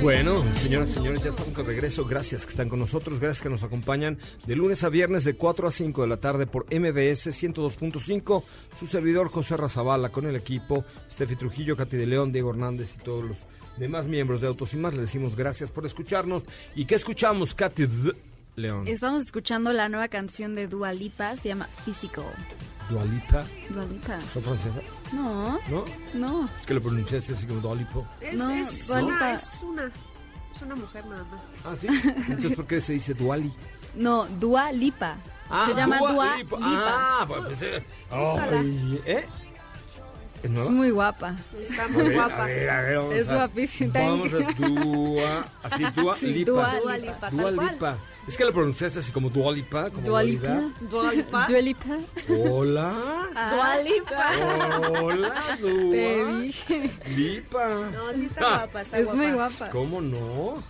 A: Bueno, señoras y señores, ya estamos de regreso. Gracias que están con nosotros, gracias que nos acompañan de lunes a viernes de 4 a 5 de la tarde por MBS 102.5. Su servidor José Razabala con el equipo, Steffi Trujillo, Katy de León, Diego Hernández y todos los demás miembros de Autos y Más. Le decimos gracias por escucharnos. ¿Y qué escuchamos, Katy de León?
E: Estamos escuchando la nueva canción de Dua Lipa, se llama Physical.
A: Dualipa.
E: Dua Lipa.
A: ¿Son francesas?
E: No,
A: ¿No?
E: no.
A: Es que lo pronunciaste así como Dualipo.
C: Es,
E: No,
C: es,
E: Dua
C: una,
E: Lipa.
C: es una, es una mujer nada más.
A: Ah, sí. Entonces, ¿por qué se dice Duali?
E: No, Dua Lipa. se llama Dua, Lipa.
A: Ah, pues. Ay, ¿Eh? ¿Es nueva?
E: Es muy guapa.
C: Está
A: A
C: muy
A: ver,
C: guapa.
A: A ver, a ver, vamos
E: Es
A: a,
E: guapísima.
A: Vamos a Dua, así Dua
E: Sí,
A: Lipa.
E: Dua
C: Dua Lipa,
A: Dua. Lipa. Es que la pronunciaste así como Dua Lipa, como
E: Dua Lipa.
A: dualidad.
C: Dua Lipa.
E: Dua Lipa.
A: Hola.
C: Dua Lipa.
A: Hola,
E: Te
A: Dua
E: dije.
A: Lipa.
C: No, sí está
A: Ah,
C: guapa, está
E: Es
C: guapa.
E: muy guapa.
A: ¿Cómo no?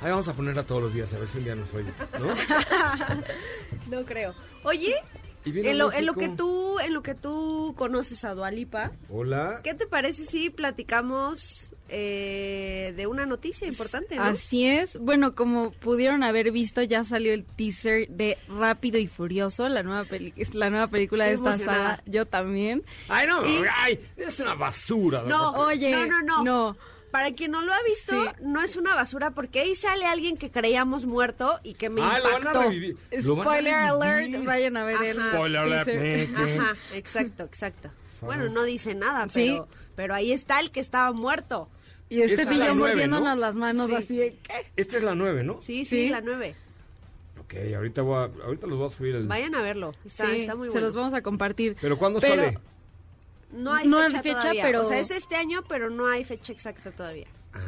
A: Ahí vamos a ponerla todos los días, a ver si un día nos oye, ¿no?
C: No creo. Oye,
A: a
C: en lo, en lo que tú, en lo que tú conoces a Dualipa,
A: Hola.
C: ¿qué te parece si platicamos eh, de una noticia importante, no?
E: Así es. Bueno, como pudieron haber visto, ya salió el teaser de Rápido y Furioso, la nueva, peli es la nueva película de esta
C: emocionada.
E: saga. Yo también.
A: Ay, no,
E: Y-
A: ay, es una basura.
C: No.
E: Oye,
C: no, no, no.
E: no.
C: Para quien no lo ha visto,
E: Sí.
C: no es una basura porque ahí sale alguien que creíamos muerto y que me
A: Ay, lo van a
C: impactó.
A: revivir. A
E: Spoiler
A: revivir.
E: alert, vayan a ver el
C: Ajá.
A: Spoiler alert.
C: Ajá, exacto, exacto. Bueno, no dice nada,
E: Sí.
C: pero, pero ahí está el que estaba muerto.
E: Y este pillo
A: nueve,
E: mordiéndonos
A: ¿no?
E: las manos
C: Sí.
E: así de ¿qué?
A: Esta es la nueve, ¿no?
C: Sí, sí,
E: Sí.
C: la nueve.
A: Ok, ahorita, voy a- ahorita los voy a subir. El...
C: Vayan a verlo. Está,
E: Sí,
C: está muy
E: se
C: bueno.
E: los vamos a compartir.
A: ¿Pero cuándo
E: Pero-
A: sale?
C: No hay
E: No hay
C: fecha,
E: fecha,
C: todavía.
E: pero-
C: O sea, es este año, pero no hay fecha exacta todavía.
A: Ah,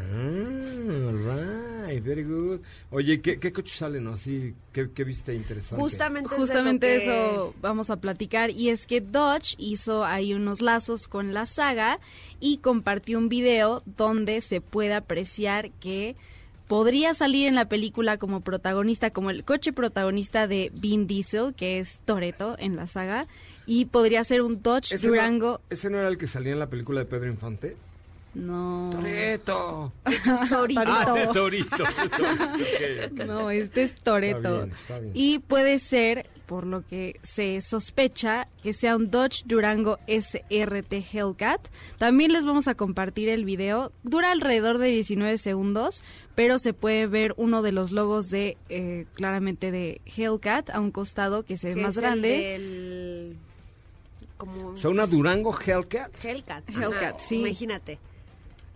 A: all right, very good. Oye, ¿qué, qué coche salen? no? Así, ¿qué, qué viste interesante?
C: Justamente,
E: Justamente
C: que-
E: eso vamos a platicar y es que Dodge hizo ahí unos lazos con la saga y compartió un video donde se puede apreciar que podría salir en la película como protagonista, como el coche protagonista de Vin Diesel, que es Toreto en la saga, y podría ser un Dodge
A: ¿Ese
E: Durango.
A: No, ¿Ese no era el que salía en la película de Pedro Infante?
E: No.
A: ¡Toreto!
C: Torito.
A: Ah, es Torito. es Torito.
E: No, este es Toreto.
A: bien, está bien.
E: Y puede ser, por lo que se sospecha, que sea un Dodge Durango SRT Hellcat. También les vamos a compartir el video. Dura alrededor de 19 segundos, pero se puede ver uno de los logos de, eh, claramente de Hellcat a un costado que se ve más
C: es el
E: grande.
C: del- como
A: O sea, una Durango Hellcat.
C: Hellcat.
E: Hellcat, sí.
C: Imagínate.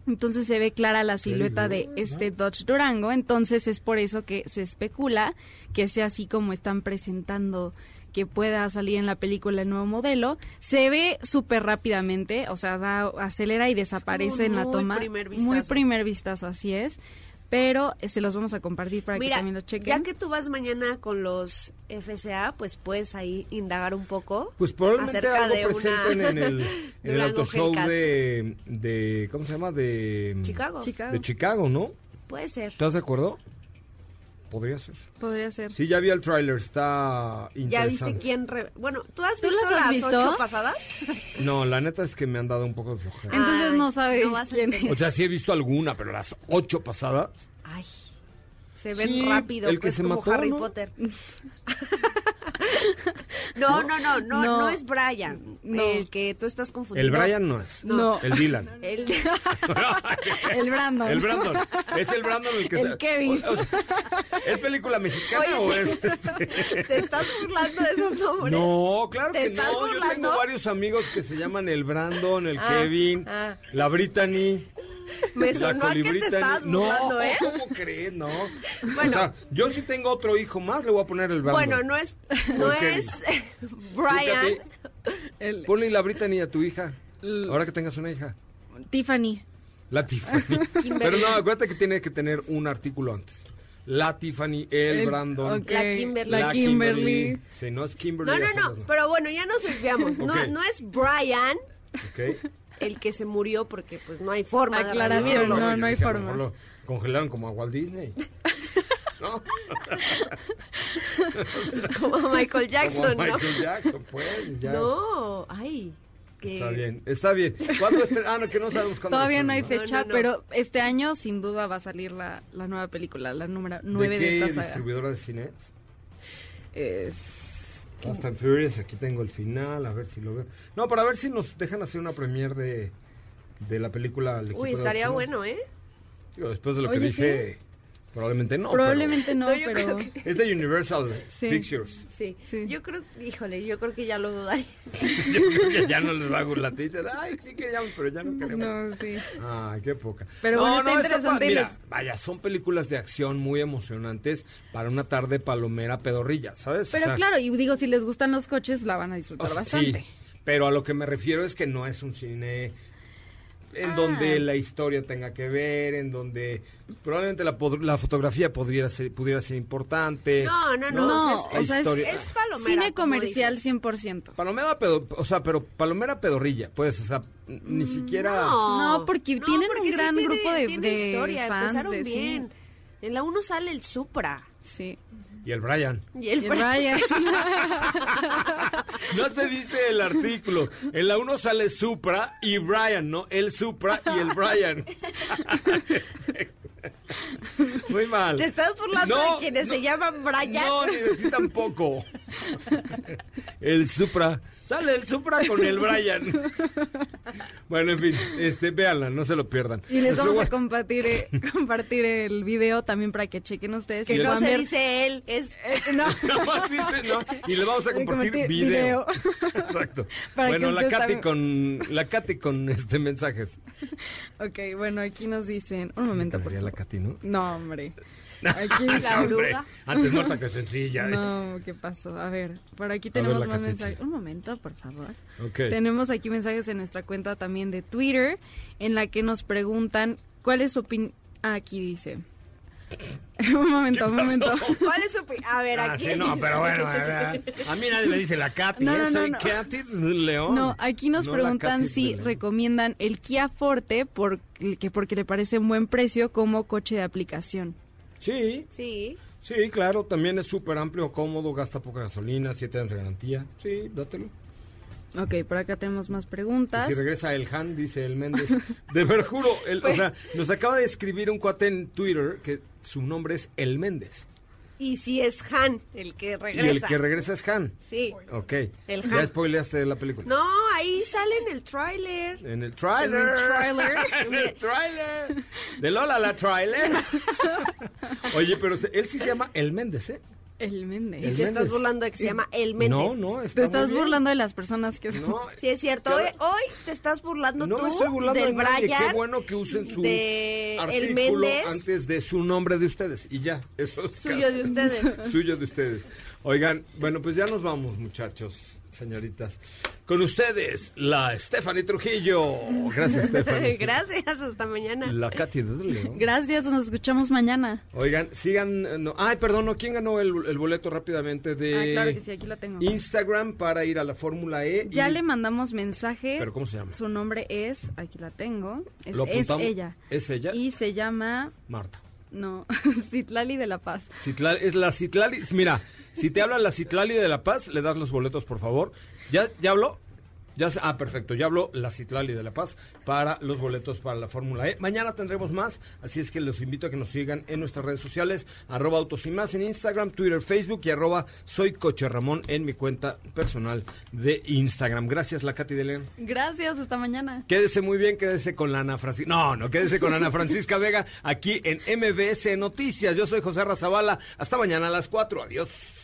E: Entonces se ve clara la silueta de este Dodge Durango. Entonces es por eso que se especula que sea así como están presentando que pueda salir en la película el nuevo modelo. Se ve súper rápidamente, o sea, da, acelera y desaparece en la
C: muy
E: toma.
C: primer
E: Muy
C: vistazo.
E: primer vistazo, así es. Pero eh, se los vamos a compartir para que también lo chequen.
C: ya que tú vas mañana con los FCA, pues puedes ahí indagar un poco.
A: Pues probablemente
C: acerca
A: algo
C: de una
A: presenten en el, en el
C: Durango
A: auto show
C: Hellcat.
A: de, de... ¿Cómo se llama? De...
C: Chicago.
E: Chicago.
A: De Chicago, ¿no?
C: Puede ser.
A: ¿Estás de acuerdo? Podría ser.
E: Podría ser.
A: Sí, ya vi el tráiler, está
C: ¿Ya
A: interesante.
C: viste quién? re- Bueno, ¿tú has
E: ¿Tú
C: visto
E: las has
C: las
E: visto?
C: ocho pasadas?
A: No, la neta es que me han dado un poco de flojera.
E: Entonces
C: Ay,
E: no sabe
C: no
E: quién
C: entender.
A: O sea, sí he visto alguna, pero las ocho pasadas...
C: Ay, se ven
A: Sí,
C: rápido,
A: el que
C: pues
A: se
C: como
A: mató,
C: Harry
A: ¿no?
C: Potter. no, no, no, no, no,
E: No.
C: es Brian,
E: No.
C: el que tú estás confundiendo.
A: El Brian no es.
E: No.
A: El Dylan.
C: El-
E: El Brandon.
A: El Brandon. Es el Brandon el que
E: El
A: se-
E: Kevin.
A: o- o sea, ¿Es película mexicana
C: Oye,
A: o es.? este?
C: ¿Te estás burlando de esos nombres?
A: No, claro
C: ¿Te
A: que
C: estás
A: no. Yo tengo varios amigos que se llaman el Brandon, el
C: Ah,
A: Kevin,
C: ah.
A: la Brittany.
C: Me
A: la
C: sonó a que te estabas
A: No,
C: burlando, ¿eh?
A: ¿cómo crees? No.
C: Bueno.
A: O sea, yo si tengo otro hijo más, le voy a poner el Brandon.
C: Bueno, no es, no es Brian.
A: Fíjate,
E: El-
A: Ponle la Brittany a tu hija.
E: L-
A: Ahora que tengas una hija.
E: Tiffany.
A: La Tiffany. Pero no, acuérdate que tiene que tener un artículo antes. La Tiffany, el,
E: El-
A: Brandon.
C: La Kimberly.
E: La Kimberly.
A: Sí, no es Kimberly.
C: No, no, no, pero bueno, ya nos desviamos. No, no es Brian
A: Ok.
C: El que se murió porque pues no hay forma
E: Aclaración,
C: de
E: no,
A: yo
E: no hay forma.
A: lo congelaron como a Walt Disney. ¿No?
C: Como Michael Jackson,
A: como
C: ¿no?
A: Michael Jackson, pues. Ya.
C: No, ay. que-
A: Está bien, está bien. ¿Cuándo Ah, no, que no sabemos cuándo.
E: Todavía no hay fecha,
C: No, no, no.
E: pero este año sin duda va a salir la, la nueva película, la número
A: ¿De
E: 9 de,
A: qué
E: esta saga.
A: distribuidora de cine es? Fast and Furious, aquí tengo el final, a ver si lo veo. No, para ver si nos dejan hacer una premiere de, de la película. El
C: Uy, estaría bueno, ¿eh?
A: Digo, después de lo que dije, probablemente no.
E: Probablemente no,
C: No, yo
E: pero...
C: creo que-
A: es de Universal
E: Sí.
A: Pictures.
C: Sí.
E: Sí.
C: Yo creo, híjole, yo creo que ya lo dudaría.
A: Yo creo que ya no les va a gustar. Dicen, Ay, sí queríamos, pero ya no queremos.
E: No, sí.
A: Ay, qué poca.
E: Pero bueno, está interesante y
A: Mira,
E: les-
A: vaya, son películas de acción muy emocionantes para una tarde palomera pedorrilla, ¿sabes? O
E: Pero
A: sea,
E: claro, y digo, si les gustan los coches, la van a disfrutar
A: o sea,
E: bastante.
A: Sí, pero a lo que me refiero es que no es un cine en
E: Ah.
A: donde la historia tenga que ver, en donde probablemente la, la fotografía podría ser, pudiera ser importante.
C: No, no, no.
E: No,
C: o sea,
E: o
C: es,
E: sea, es,
A: historia.
C: es palomera.
E: cine comercial
C: dices.
E: 100%.
A: Palomera, pedo, o sea, pero palomera pedorrilla, pues, o sea, ni siquiera...
C: No,
E: No, porque tienen un
C: sí
E: gran
C: tiene-
E: grupo de-
C: tiene
E: de
C: historia,
E: fans
C: empezaron
E: de- sí.
C: bien. En la 1 sale el Supra.
E: Sí.
A: Y el Brian.
C: Y el,
E: Y el Brian.
A: No se dice el artículo. En la uno sale Supra y Brian, ¿no? El Supra y el Brian. Muy mal.
C: Te estás burlando
A: No,
C: de quienes
A: no,
C: se llaman Brian.
A: No, ni de ti tampoco. El Supra. Sale el Supra con el Brian. Bueno, en fin, este, véanla, no se lo pierdan.
E: Y les
A: Nuestro
E: vamos a compartir, eh, compartir el video también para que chequen ustedes.
C: que no se
E: ver-
C: dice él, es...
E: Eh, no.
A: Nada más dice, ¿no? Y le vamos a compartir video.
E: video.
A: Exacto.
E: Para
A: bueno, la Katy con la Katy con este mensajes.
E: Ok, bueno, aquí nos dicen... Un momento, por
A: Ganaría la
E: favor.
A: Katy, ¿no?
E: No, hombre. Aquí
C: La oruga.
A: Antes muerta que sencilla.
E: No, ¿qué pasó? A ver, por aquí
A: ver,
E: tenemos
A: la
E: más mensajes. Un momento, por favor.
A: Ok.
E: Tenemos aquí mensajes en nuestra cuenta también de Twitter, en la que nos preguntan cuál es su opinión. aquí dice. un momento, un momento.
C: ¿Cuál es su opinión? A ver,
A: Ah,
C: aquí.
A: sí, no, pero bueno, a, ver, a mí nadie me dice la Katy,
E: No,
A: ¿eh?
E: no, no,
A: soy
E: no.
A: Katy León.
E: No, aquí nos preguntan si recomiendan el Kia Forte por, que porque le parece un buen precio como coche de aplicación.
A: Sí,
C: Sí.
A: sí, claro, también es súper amplio, cómodo, gasta poca gasolina, siete años de garantía. Sí, dátelo.
E: Ok, por acá tenemos más
A: Y
E: preguntas.
A: si regresa el Han, dice el Méndez. De ver, juro, el-
C: Pues
A: o sea, nos acaba de escribir un cuate en Twitter que su nombre es El Méndez.
C: Y si es Han el que
A: Y
C: regresa.
A: el que regresa es Han.
C: Sí.
A: Ok.
C: El
A: ya
C: Han.
A: spoileaste la película.
C: No, ahí sale en el tráiler.
A: En el trailer.
E: En el tráiler.
A: en el trailer. De Lola la trailer. Oye, pero él sí se llama El Méndez, ¿eh?
E: El Méndez.
A: El
C: Te estás burlando de que se llama El Méndez.
A: No, no, está
E: Te estás
A: muy bien.
E: burlando de las personas que son...
A: No,
C: Sí, es cierto. Hoy, hoy te estás burlando
A: no
C: tú
A: me estoy burlando
C: del
A: de nadie.
C: Brian,
A: Qué bueno que usen su
C: de
A: artículo
C: El Méndez,
A: antes de su nombre de ustedes. Y ya, eso es
C: suyo de ustedes.
A: suyo de ustedes. Oigan, bueno, pues ya nos vamos, muchachos, señoritas. Con ustedes, la Stephanie Trujillo. Gracias, Stephanie.
C: Gracias, hasta mañana.
A: La Katy de León.
E: Gracias, nos escuchamos mañana.
A: Oigan, sigan. eh, no- ay, perdón, ¿no? ¿quién ganó el, el boleto rápidamente de
E: Ah, claro que sí, aquí lo tengo.
A: Instagram para ir a la Fórmula E?
E: Ya
A: y-
E: le mandamos mensaje.
A: ¿Pero cómo se llama?
E: Su nombre es, aquí la tengo, es,
A: ¿Lo
E: es ella.
A: ¿Es ella?
E: Y se llama,
A: Marta.
E: no, Citlali de la Paz.
A: Citlali- es la Citlali. Mira, si te habla la Citlali de La Paz, le das los boletos, por favor. ¿Ya, ya habló? Ya, se- ah, perfecto. Ya habló la Citlali de La Paz para los boletos para la Fórmula E. Mañana tendremos más, así es que los invito a que nos sigan en nuestras redes sociales, arroba autos y más en Instagram, Twitter, Facebook y arroba soy Coche Ramón en mi cuenta personal de Instagram. Gracias, la Katy de León.
E: Gracias, hasta mañana.
A: Quédese muy bien, quédese con la Ana Francisca. No, no, quédese con Ana Francisca Vega aquí en MBS Noticias. Yo soy José Razabala. Hasta mañana a las 4. Adiós.